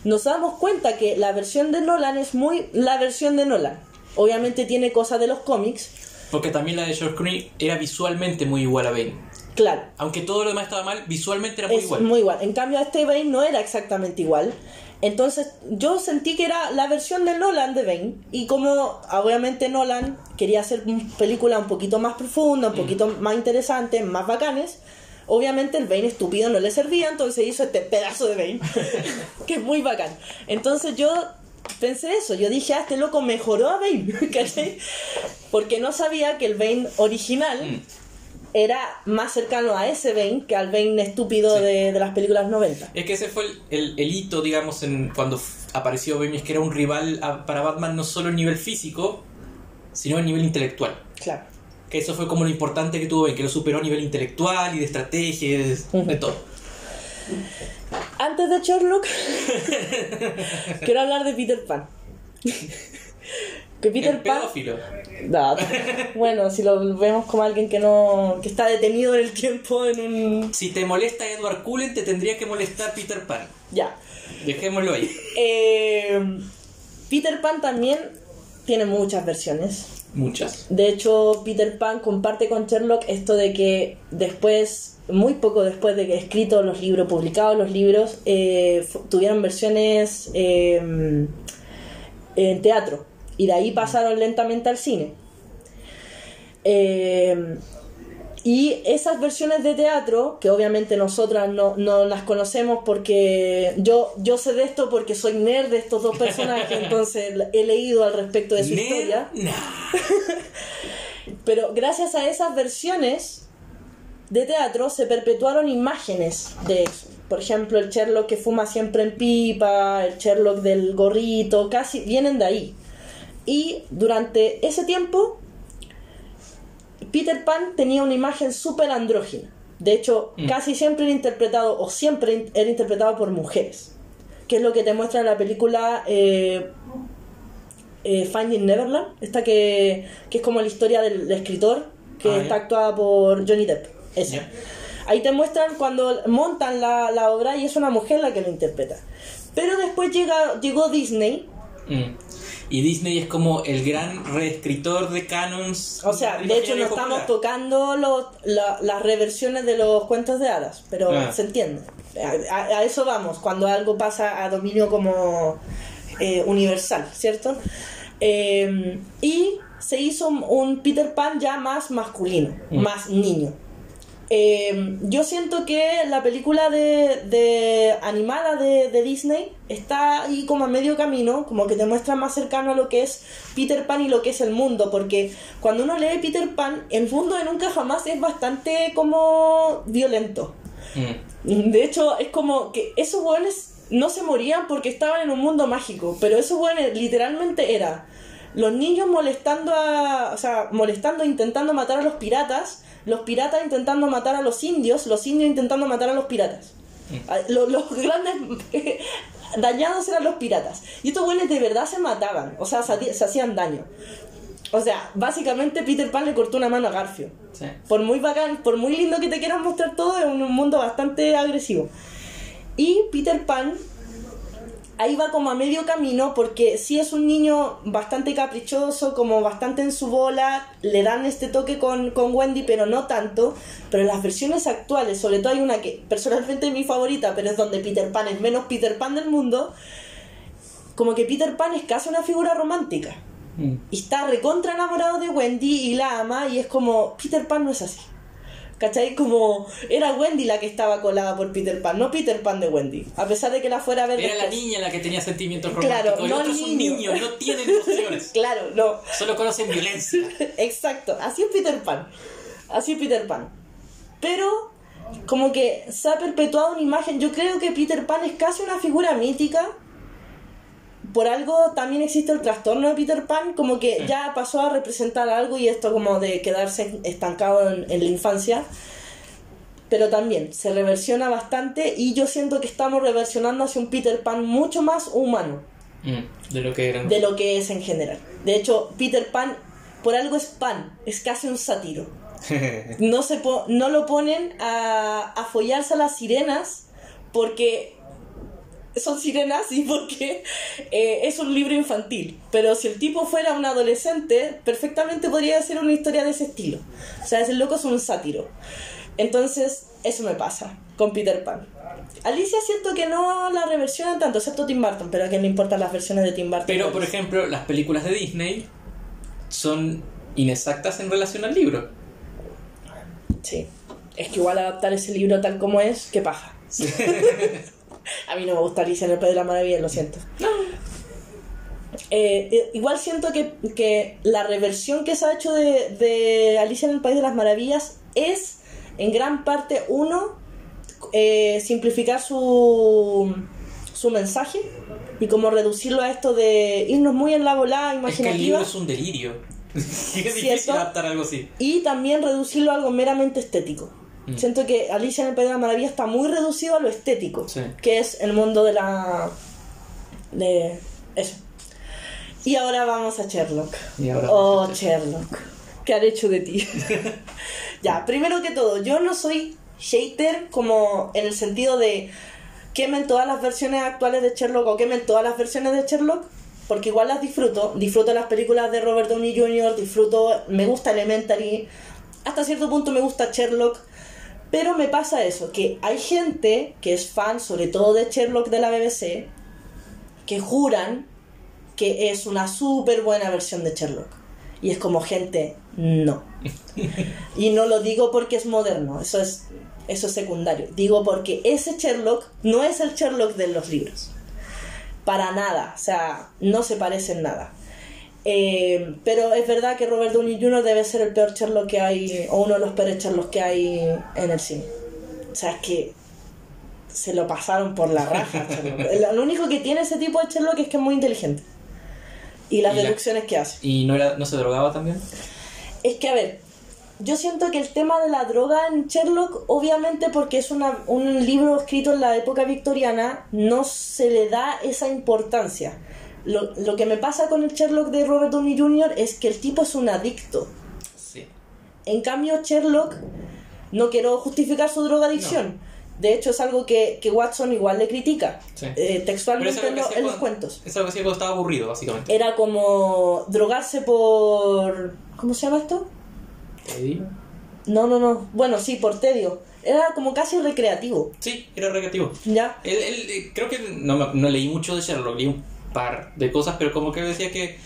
nos damos cuenta que la versión de Nolan es muy la versión de Nolan. Obviamente tiene cosas de los cómics, Porque también la de George Clooney era visualmente muy igual a Bane. claro. Aunque todo lo demás estaba mal, visualmente era muy es igual. muy igual. En cambio, este Bane no era exactamente igual. Entonces, yo sentí que era la versión de Nolan de Bane. Y como obviamente Nolan quería hacer una película un poquito más profunda, un poquito más interesante, más bacanes. Obviamente el Bane estúpido no le servía, entonces hizo este pedazo de Bane, <laughs> que es muy bacán. Entonces yo pensé eso, yo dije, ah, este loco mejoró a Bane, <laughs> ¿cachai? Porque no sabía que el Bane original Mm. era más cercano a ese Bane que al Bane estúpido Sí. de, de las películas 90. Es que ese fue el, el- el hito, digamos, en cuando apareció Bane, es que era un rival a- para Batman no solo a nivel físico, sino a nivel intelectual. Claro. Que eso fue como lo importante que tuvo Bane, que lo superó a nivel intelectual y de estrategia y de, todo. Antes de Sherlock, <laughs> quiero hablar de Peter Pan. que Peter Pan. pedófilo. No, bueno, si lo vemos como alguien que no. que está detenido en el tiempo en un. Si te molesta Edward Cullen, te tendría que molestar Peter Pan. Ya. Dejémoslo ahí. Eh, Peter Pan también tiene muchas versiones. Muchas. De hecho, Peter Pan comparte con Sherlock esto de que después, muy poco después de que escritos los libros, publicados los libros, eh, tuvieron versiones eh, en teatro. Y de ahí pasaron lentamente al cine. Eh, y esas versiones de teatro, que obviamente nosotras no, no las conocemos porque yo, yo sé de esto porque soy nerd de estos dos personajes, <laughs> entonces he leído al respecto de su Nerd, historia. nah. <laughs> Pero gracias a esas versiones de teatro se perpetuaron imágenes de eso. Por ejemplo, el Sherlock que fuma siempre en pipa, el Sherlock del gorrito, casi vienen de ahí. Y durante ese tiempo, Peter Pan tenía una imagen súper andrógina. De hecho, Mm. casi siempre era interpretado, o siempre era interpretado por mujeres. Que es lo que te muestra en la película eh, eh, Finding Neverland, esta que, que es como la historia del, del escritor, que Ah, está actuada por Johnny Depp. Esa. Ahí te muestran cuando montan la, la obra y es una mujer la que lo interpreta. Pero después llega, llegó Disney, Mm. Y Disney es como el gran reescritor de canons. o sea, de hecho no estamos tocando los- la- las reversiones de los cuentos de hadas, pero Ah. se entiende. A, eso vamos, cuando algo pasa a dominio como eh, universal, ¿cierto? Eh, y se hizo un- un Peter Pan ya más masculino, Mm. más niño. Eh, yo siento que la película de, de animada de, de Disney está ahí como a medio camino, como que te muestra más cercano a lo que es Peter Pan y lo que es el mundo, porque cuando uno lee Peter Pan, el mundo de nunca jamás es bastante como violento. Mm. De hecho, es como que esos hueones no se morían porque estaban en un mundo mágico, pero esos hueones literalmente era los niños molestando a, o sea, molestando, intentando matar a los piratas, los piratas intentando matar a los indios, los indios intentando matar a los piratas. Ah, Los, los <laughs> grandes <laughs> dañados eran los piratas. Y estos hueones de verdad se mataban, o sea, se, hacían daño. O sea, básicamente Peter Pan le cortó una mano a Garfio Sí. por muy bacán, por muy lindo que te quieran mostrar todo, es un mundo bastante agresivo. Y Peter Pan ahí va como a medio camino porque sí es un niño bastante caprichoso, como bastante en su bola, le dan este toque con, con Wendy, pero no tanto. Pero en las versiones actuales, sobre todo hay una que personalmente es mi favorita, pero es donde Peter Pan es menos Peter Pan del mundo, como que Peter Pan es casi una figura romántica. Mm. Y está recontra enamorado de Wendy y la ama y es como, Peter Pan no es así. ¿Cachai? Como era Wendy la que estaba colada por Peter Pan, no Peter Pan de Wendy. A pesar de que la fuera a ver Era la niña la que tenía sentimientos Claro, románticos. y no el son niño. niños, no tienen emociones. <laughs> Claro, no. Solo conocen violencia. <laughs> Exacto, así es Peter Pan. Así es Peter Pan. Pero como que se ha perpetuado una imagen, yo creo que Peter Pan es casi una figura mítica. Por algo también existe el trastorno de Peter Pan, como que ya pasó a representar algo y esto como de quedarse estancado en, en la infancia. Pero también se reversiona bastante y yo siento que estamos reversionando hacia un Peter Pan mucho más humano. Mm, de lo que era. de lo que es en general. De hecho, Peter Pan, por algo es pan, es casi un sátiro. <laughs> No, se po- no lo ponen a, a follarse a las sirenas porque son sirenas y porque eh, es un libro infantil. Pero si el tipo fuera un adolescente, perfectamente podría ser una historia de ese estilo. O sea, ese loco es un sátiro. Entonces, eso me pasa con Peter Pan. Alicia siento que no la reversionan tanto, excepto Tim Burton, pero a quién le importan las versiones de Tim Burton. Pero, por ejemplo, las películas de Disney son inexactas en relación al libro. Sí. Es que igual adaptar ese libro tal como es, qué paja. <laughs> <laughs> A mí no me gusta Alicia en el País de la Maravilla, lo siento. Eh, eh, igual siento que, que la reversión que se ha hecho de, de Alicia en el País de las Maravillas es, en gran parte, uno, eh, simplificar su, su mensaje y como reducirlo a esto de irnos muy en la volada Es que el libro imaginativa es un delirio. <laughs> es difícil adaptar algo así. y también reducirlo a algo meramente estético. Mm. Siento que Alicia en el País de las Maravillas está muy reducido a lo estético, Sí. que es el mundo de la... de eso. Y ahora vamos a Sherlock. Y ahora oh, Sherlock. ¿Qué han hecho de ti? <laughs> ya, primero que todo, yo no soy hater como en el sentido de quemen todas las versiones actuales de Sherlock o quemen todas las versiones de Sherlock, porque igual las disfruto. Disfruto las películas de Robert Downey Jr., disfruto, me gusta Elementary, hasta cierto punto me gusta Sherlock. Pero me pasa eso, que hay gente que es fan, sobre todo de Sherlock de la BBC, que juran que es una súper buena versión de Sherlock. Y es como gente, no. <laughs> Y no lo digo porque es moderno, eso es, eso es secundario. Digo porque ese Sherlock no es el Sherlock de los libros. Para nada, o sea, no se parece en nada. Eh, pero es verdad que Robert Downey Jr. debe ser el peor Sherlock que hay, o uno de los peores Sherlock que hay en el cine. O sea, es que se lo pasaron por la raja. <laughs> Lo único que tiene ese tipo de Sherlock es que es muy inteligente. Y las Y la- deducciones que hace. ¿Y no, era, no se drogaba también? Es que, a ver, yo siento que el tema de la droga en Sherlock, obviamente porque es una, un libro escrito en la época victoriana, no se le da esa importancia. Lo, lo que me pasa con el Sherlock de Robert Downey Jr. es que el tipo es un adicto. Sí. En cambio, Sherlock, no quiero justificar su drogadicción. De hecho, es algo que, que Watson igual le critica, Sí. eh, textualmente en, lo los cuando- cuentos. Eso es lo que cuando estaba aburrido, básicamente. Era como drogarse por... ¿Cómo se llama esto? Eddie. No, no, no. Bueno, sí, por tedio. Era como casi recreativo. Sí, era recreativo. ¿Ya? Él, él, eh, creo que no, no leí mucho de Sherlock, leí un par de cosas, pero como que decía que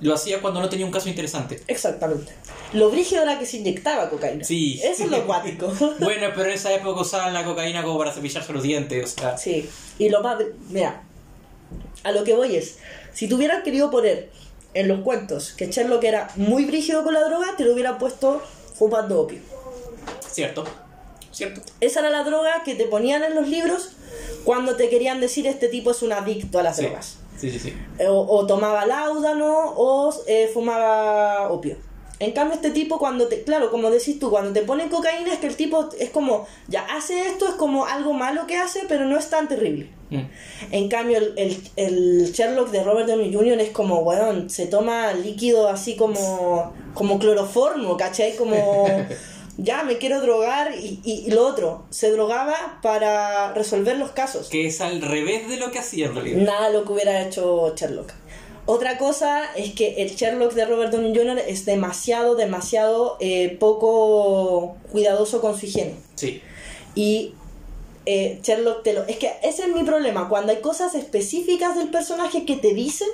lo hacía cuando no tenía un caso interesante. Exactamente. Lo brígido era que se inyectaba cocaína. Sí. Eso es lo acuático. <laughs> Bueno, pero en esa época usaban la cocaína como para cepillarse los dientes, o sea... sí. Y lo más... Mira, a lo que voy es, si hubieras querido poner en los cuentos que Sherlock era muy brígido con la droga, te lo hubieran puesto fumando opio. Cierto, cierto. Esa era la droga que te ponían en los libros cuando te querían decir este tipo es un adicto a las Sí, drogas. Sí, sí. sí. o, o tomaba láudano o eh, fumaba opio. En cambio, este tipo, cuando te, claro, como decís tú, cuando te ponen cocaína, es que el tipo es como, ya hace esto, es como algo malo que hace, pero no es tan terrible. Mm. En cambio, el, el, el Sherlock de Robert Downey Jr. es como, weón, se toma líquido así como, como cloroformo, ¿cachai? Como, <laughs> ya me quiero drogar y, y, y lo otro, se drogaba para resolver los casos. Que es al revés de lo que hacía en realidad. Nada lo que hubiera hecho Sherlock. Otra cosa es que el Sherlock de Robert Downey Jr. es demasiado, demasiado eh, poco cuidadoso con su higiene. Sí. Y eh, Sherlock te lo... Es que ese es mi problema, cuando hay cosas específicas del personaje que te dicen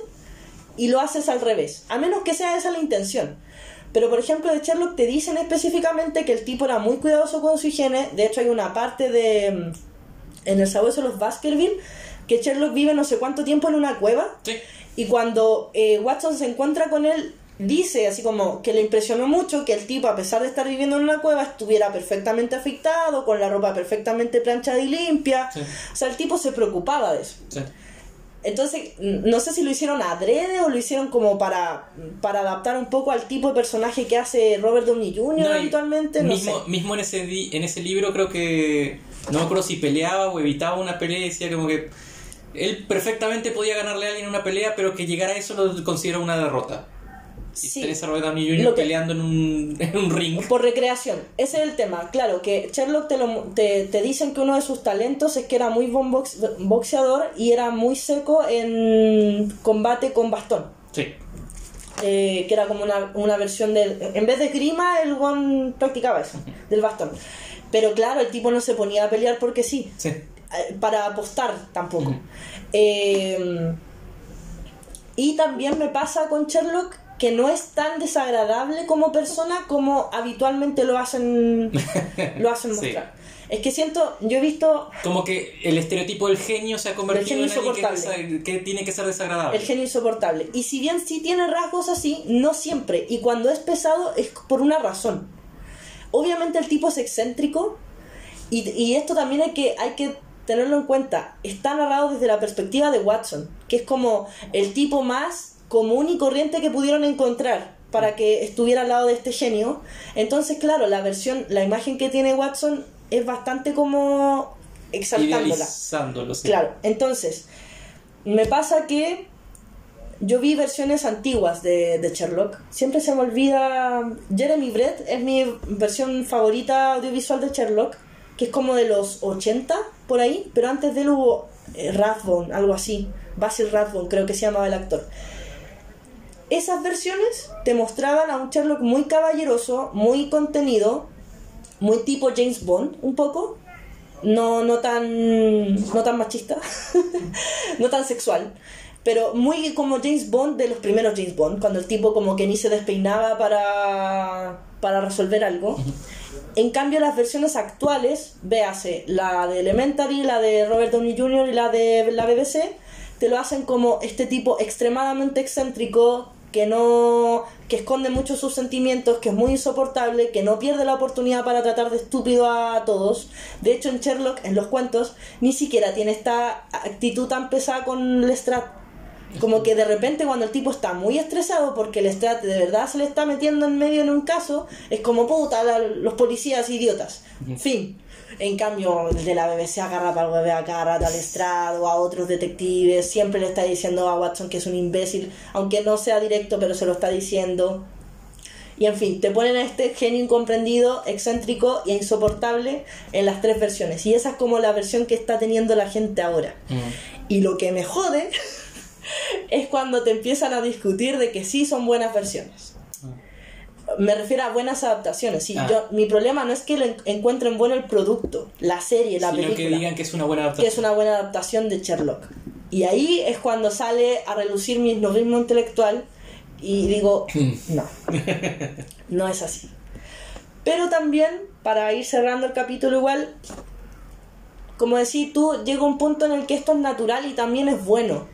y lo haces al revés, a menos que sea esa la intención. Pero por ejemplo de Sherlock te dicen específicamente que el tipo era muy cuidadoso con su higiene, de hecho hay una parte de... mm, En el sabueso de los Baskerville, que Sherlock vive no sé cuánto tiempo en una cueva Sí. y cuando eh, Watson se encuentra con él, dice así como que le impresionó mucho que el tipo, a pesar de estar viviendo en una cueva, estuviera perfectamente afeitado, con la ropa perfectamente planchada y limpia. Sí. O sea, el tipo se preocupaba de eso. sí. Entonces, no sé si lo hicieron adrede o lo hicieron como para, para adaptar un poco al tipo de personaje que hace Robert Downey Jr. No, habitualmente. No mismo, sé. mismo en ese di- en ese libro creo que no me acuerdo si peleaba o evitaba una pelea decía como que Él perfectamente podía ganarle a alguien en una pelea, pero que llegar a eso lo considera una derrota. Y Sí. Teresa Robert Downey Jr. Lo que- peleando en un, en un ring. Por recreación, ese es el tema. Claro, que Sherlock te, lo- te, te dicen que uno de sus talentos es que era muy buen box- boxeador y era muy seco en combate con bastón. Sí. Eh, que era como una, una versión del... En vez de grima, el one practicaba eso, del bastón. Pero claro, el tipo no se ponía a pelear porque sí. Sí. Eh, para apostar tampoco. Eh, y también me pasa con Sherlock que no es tan desagradable como persona como habitualmente lo hacen <laughs> lo hacen Sí. mostrar. Es que siento, yo he visto Como que el estereotipo del genio se ha convertido en alguien que, tiene que ser desagradable. el genio insoportable. Y si bien sí tiene rasgos así, no siempre. Y cuando es pesado es por una razón. Obviamente el tipo es excéntrico y, y esto también hay que, hay que tenerlo en cuenta. Está narrado desde la perspectiva de Watson, que es como el tipo más común y corriente que pudieron encontrar para que estuviera al lado de este genio. Entonces, claro, la versión, la imagen que tiene Watson es bastante como exaltándola. Sí. Claro, entonces, me pasa que yo vi versiones antiguas de, de Sherlock. Siempre se me olvida. Jeremy Brett es mi versión favorita audiovisual de Sherlock, que es como de los 80 por ahí, pero antes de él hubo eh, Rathbone, algo así. Basil Rathbone, creo que se llamaba el actor. Esas versiones te mostraban a un Sherlock muy caballeroso, muy contenido, muy tipo James Bond, un poco, no, no tan no tan machista <laughs> no tan sexual pero muy como James Bond de los primeros James Bond cuando el tipo como que ni se despeinaba para para resolver algo en cambio las versiones actuales véase la de Elementary la de Robert Downey Jr. y la de la BBC te lo hacen como este tipo extremadamente excéntrico que no que esconde mucho sus sentimientos, que es muy insoportable, que no pierde la oportunidad para tratar de estúpido a todos. De hecho, en Sherlock, en los cuentos, ni siquiera tiene esta actitud tan pesada con Lestrade. Como que de repente cuando el tipo está muy estresado porque Lestrade de verdad se le está metiendo en medio en un caso, es como puta, la- los policías idiotas. Fin. En cambio, el de la BBC agarra para el bebé a cada rato al estrado, a otros detectives, siempre le está diciendo a Watson que es un imbécil, aunque no sea directo, pero se lo está diciendo. Y en fin, te ponen a este genio incomprendido, excéntrico e insoportable en las tres versiones. Y esa es como la versión que está teniendo la gente ahora. Mm. Y lo que me jode <laughs> es cuando te empiezan a discutir de que sí son buenas versiones. Me refiero a buenas adaptaciones. Sí, Ah. yo, mi problema no es que encuentren bueno el producto, la serie, la Sino que película, digan que es una buena que adaptación. es una buena adaptación de Sherlock. Y ahí es cuando sale a relucir mi novismo intelectual y digo, <laughs> no, no es así. Pero también, para ir cerrando el capítulo igual, como decís tú, llega un punto en el que esto es natural y también es bueno.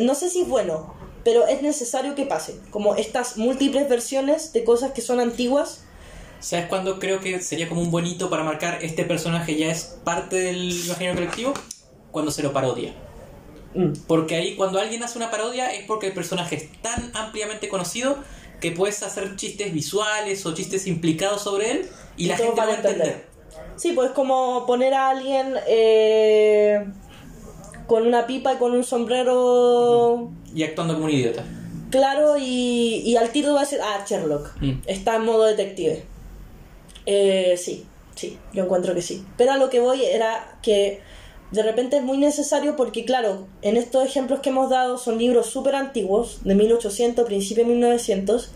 No sé si es bueno, pero es necesario que pase. Como estas múltiples versiones de cosas que son antiguas. ¿Sabes cuándo creo que sería como un bonito para marcar este personaje ya es parte del imaginario colectivo? Cuando se lo parodia. Mm. Porque ahí cuando alguien hace una parodia es porque el personaje es tan ampliamente conocido que puedes hacer chistes visuales o chistes implicados sobre él y la gente lo va a van a entender. entender. Sí, pues como poner a alguien eh, con una pipa y con un sombrero Y actuando como un idiota. claro y, y al tiro va a decir, ah, Sherlock, Mm. está en modo detective. Eh, sí, sí, yo encuentro que sí. Pero a lo que voy era que de repente es muy necesario porque, claro, en estos ejemplos que hemos dado son libros súper antiguos, de 1800, principio de 1900,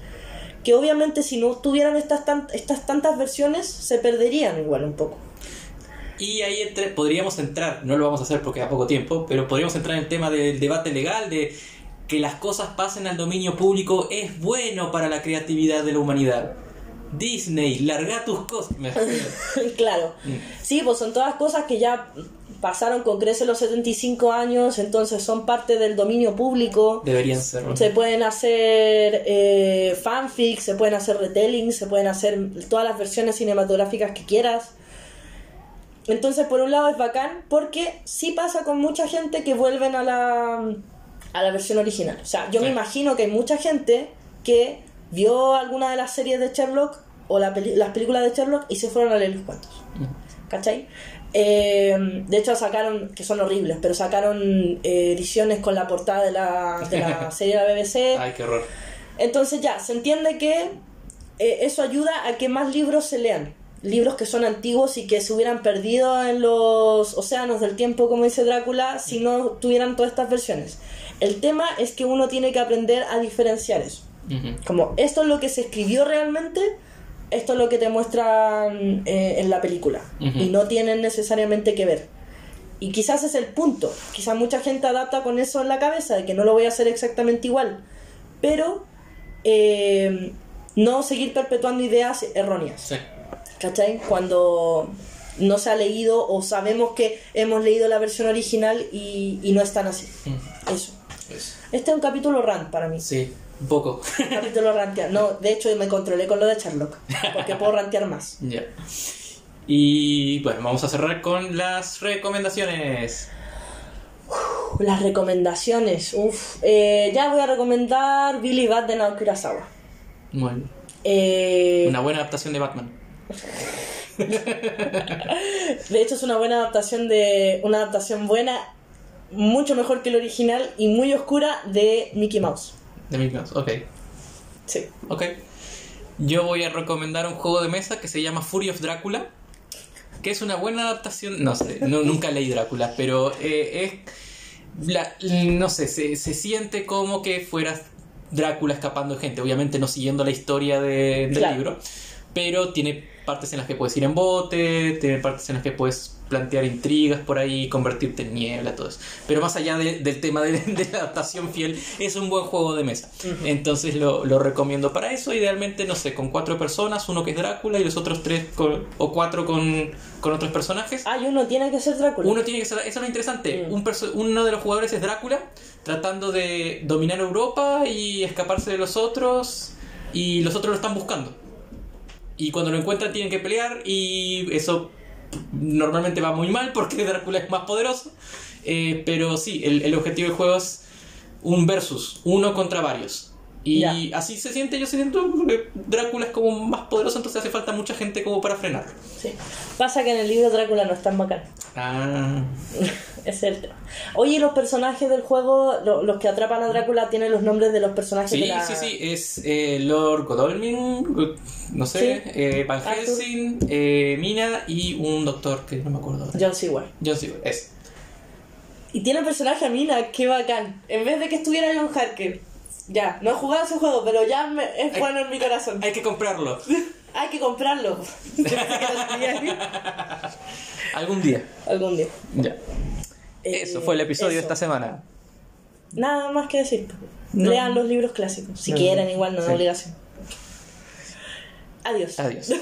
que obviamente si no tuvieran estas, estas tantas versiones se perderían igual un poco. Y ahí entre- podríamos entrar, no lo vamos a hacer porque da poco tiempo, pero podríamos entrar en el tema del debate legal de que las cosas pasen al dominio público es bueno para la creatividad de la humanidad. Disney, larga tus cosas. <laughs> Claro. Mm. Sí, pues son todas cosas que ya pasaron con Crece los 75 años, entonces son parte del dominio público. Deberían serlo. Se pueden hacer eh, fanfics, se pueden hacer retellings, se pueden hacer todas las versiones cinematográficas que quieras. Entonces, por un lado es bacán porque sí pasa con mucha gente que vuelven a la, a la versión original. O sea, yo me imagino que hay mucha gente que vio alguna de las series de Sherlock o la peli- las películas de Sherlock y se fueron a leer los cuentos. ¿Cachai? Eh, de hecho sacaron, que son horribles, pero sacaron eh, ediciones con la portada de la, de la <laughs> serie de la BBC. Ay, qué horror. Entonces ya, se entiende que eh, eso ayuda a que más libros se lean. Libros que son antiguos y que se hubieran perdido en los océanos del tiempo, como dice Drácula, si no tuvieran todas estas versiones. El tema es que uno tiene que aprender a diferenciar eso. Como esto es lo que se escribió realmente, esto es lo que te muestran eh, en la película. Y no tienen necesariamente que ver. Y quizás es el punto. Quizás mucha gente adapta con eso en la cabeza, de que no lo voy a hacer exactamente igual. Pero eh, no seguir perpetuando ideas erróneas. Sí. ¿Cachai? Cuando no se ha leído o sabemos que hemos leído la versión original y, y no es tan así. Eso. Eso. Este es un capítulo rant para mí. Sí, un poco. Un capítulo rantear. No, de hecho me controlé con lo de Sherlock. Porque puedo rantear más. <laughs> ya. Y bueno, vamos a cerrar con las recomendaciones. Uf, Las recomendaciones. Uf. Eh, ya voy a recomendar Billy Bat de Naoki Urasawa. Bueno, Eh, una buena adaptación de Batman. <laughs> De hecho es una buena adaptación de. Una adaptación buena, mucho mejor que el original y muy oscura de Mickey Mouse. De Mickey Mouse. Ok, Sí. ok. Yo voy a recomendar un juego de mesa que se llama Fury of Drácula. Que es una buena adaptación. No sé, no- nunca leí Drácula, pero eh, es. la- no sé, se, se siente como que fuera Drácula escapando de gente. Obviamente no siguiendo la historia de- del Claro. libro. Pero tiene partes en las que puedes ir en bote, tiene partes en las que puedes plantear intrigas por ahí, convertirte en niebla, todo eso. Pero más allá de- del tema de, de la adaptación fiel, es un buen juego de mesa. Entonces lo, lo recomiendo para eso. Idealmente, no sé, con cuatro personas, uno que es Drácula y los otros tres con- o cuatro con, con otros personajes. Ah, y uno tiene que ser Drácula. Uno tiene que ser, eso es lo interesante. Mm. Un uno de los jugadores es Drácula, tratando de dominar Europa y escaparse de los otros, y los otros lo están buscando. Y cuando lo encuentran tienen que pelear, y eso normalmente va muy mal porque <laughs> Drácula es más poderoso. Eh, pero sí, el, el objetivo del juego es un versus, uno contra varios. Y Ya. así se siente, yo siento que Drácula es como más poderoso, entonces hace falta mucha gente como para frenarlo. Sí. Pasa que en el libro Drácula no es tan bacán. Ah, <laughs> es el tema. Oye, ¿y los personajes del juego, lo- los que atrapan a Drácula, tienen los nombres de los personajes Sí, de la... sí, sí, es eh, Lord Godolphin, no sé, Sí. eh, Van. Helsing, eh, Mina y un doctor que no me acuerdo. John Seward. John Silver, es. Y tiene personaje a Mina, qué bacán. En vez de que estuviera John Harker. Ya, no he jugado ese juego, pero ya me- es bueno en mi corazón. Hay que comprarlo. <laughs> Hay que comprarlo. <laughs> Algún día. Algún día. Ya. Eh, Eso fue el episodio de esta semana. Nada más que decir. No. Lean los libros clásicos. Si No. quieren, igual no es Sí. obligación. Adiós. Adiós. <laughs>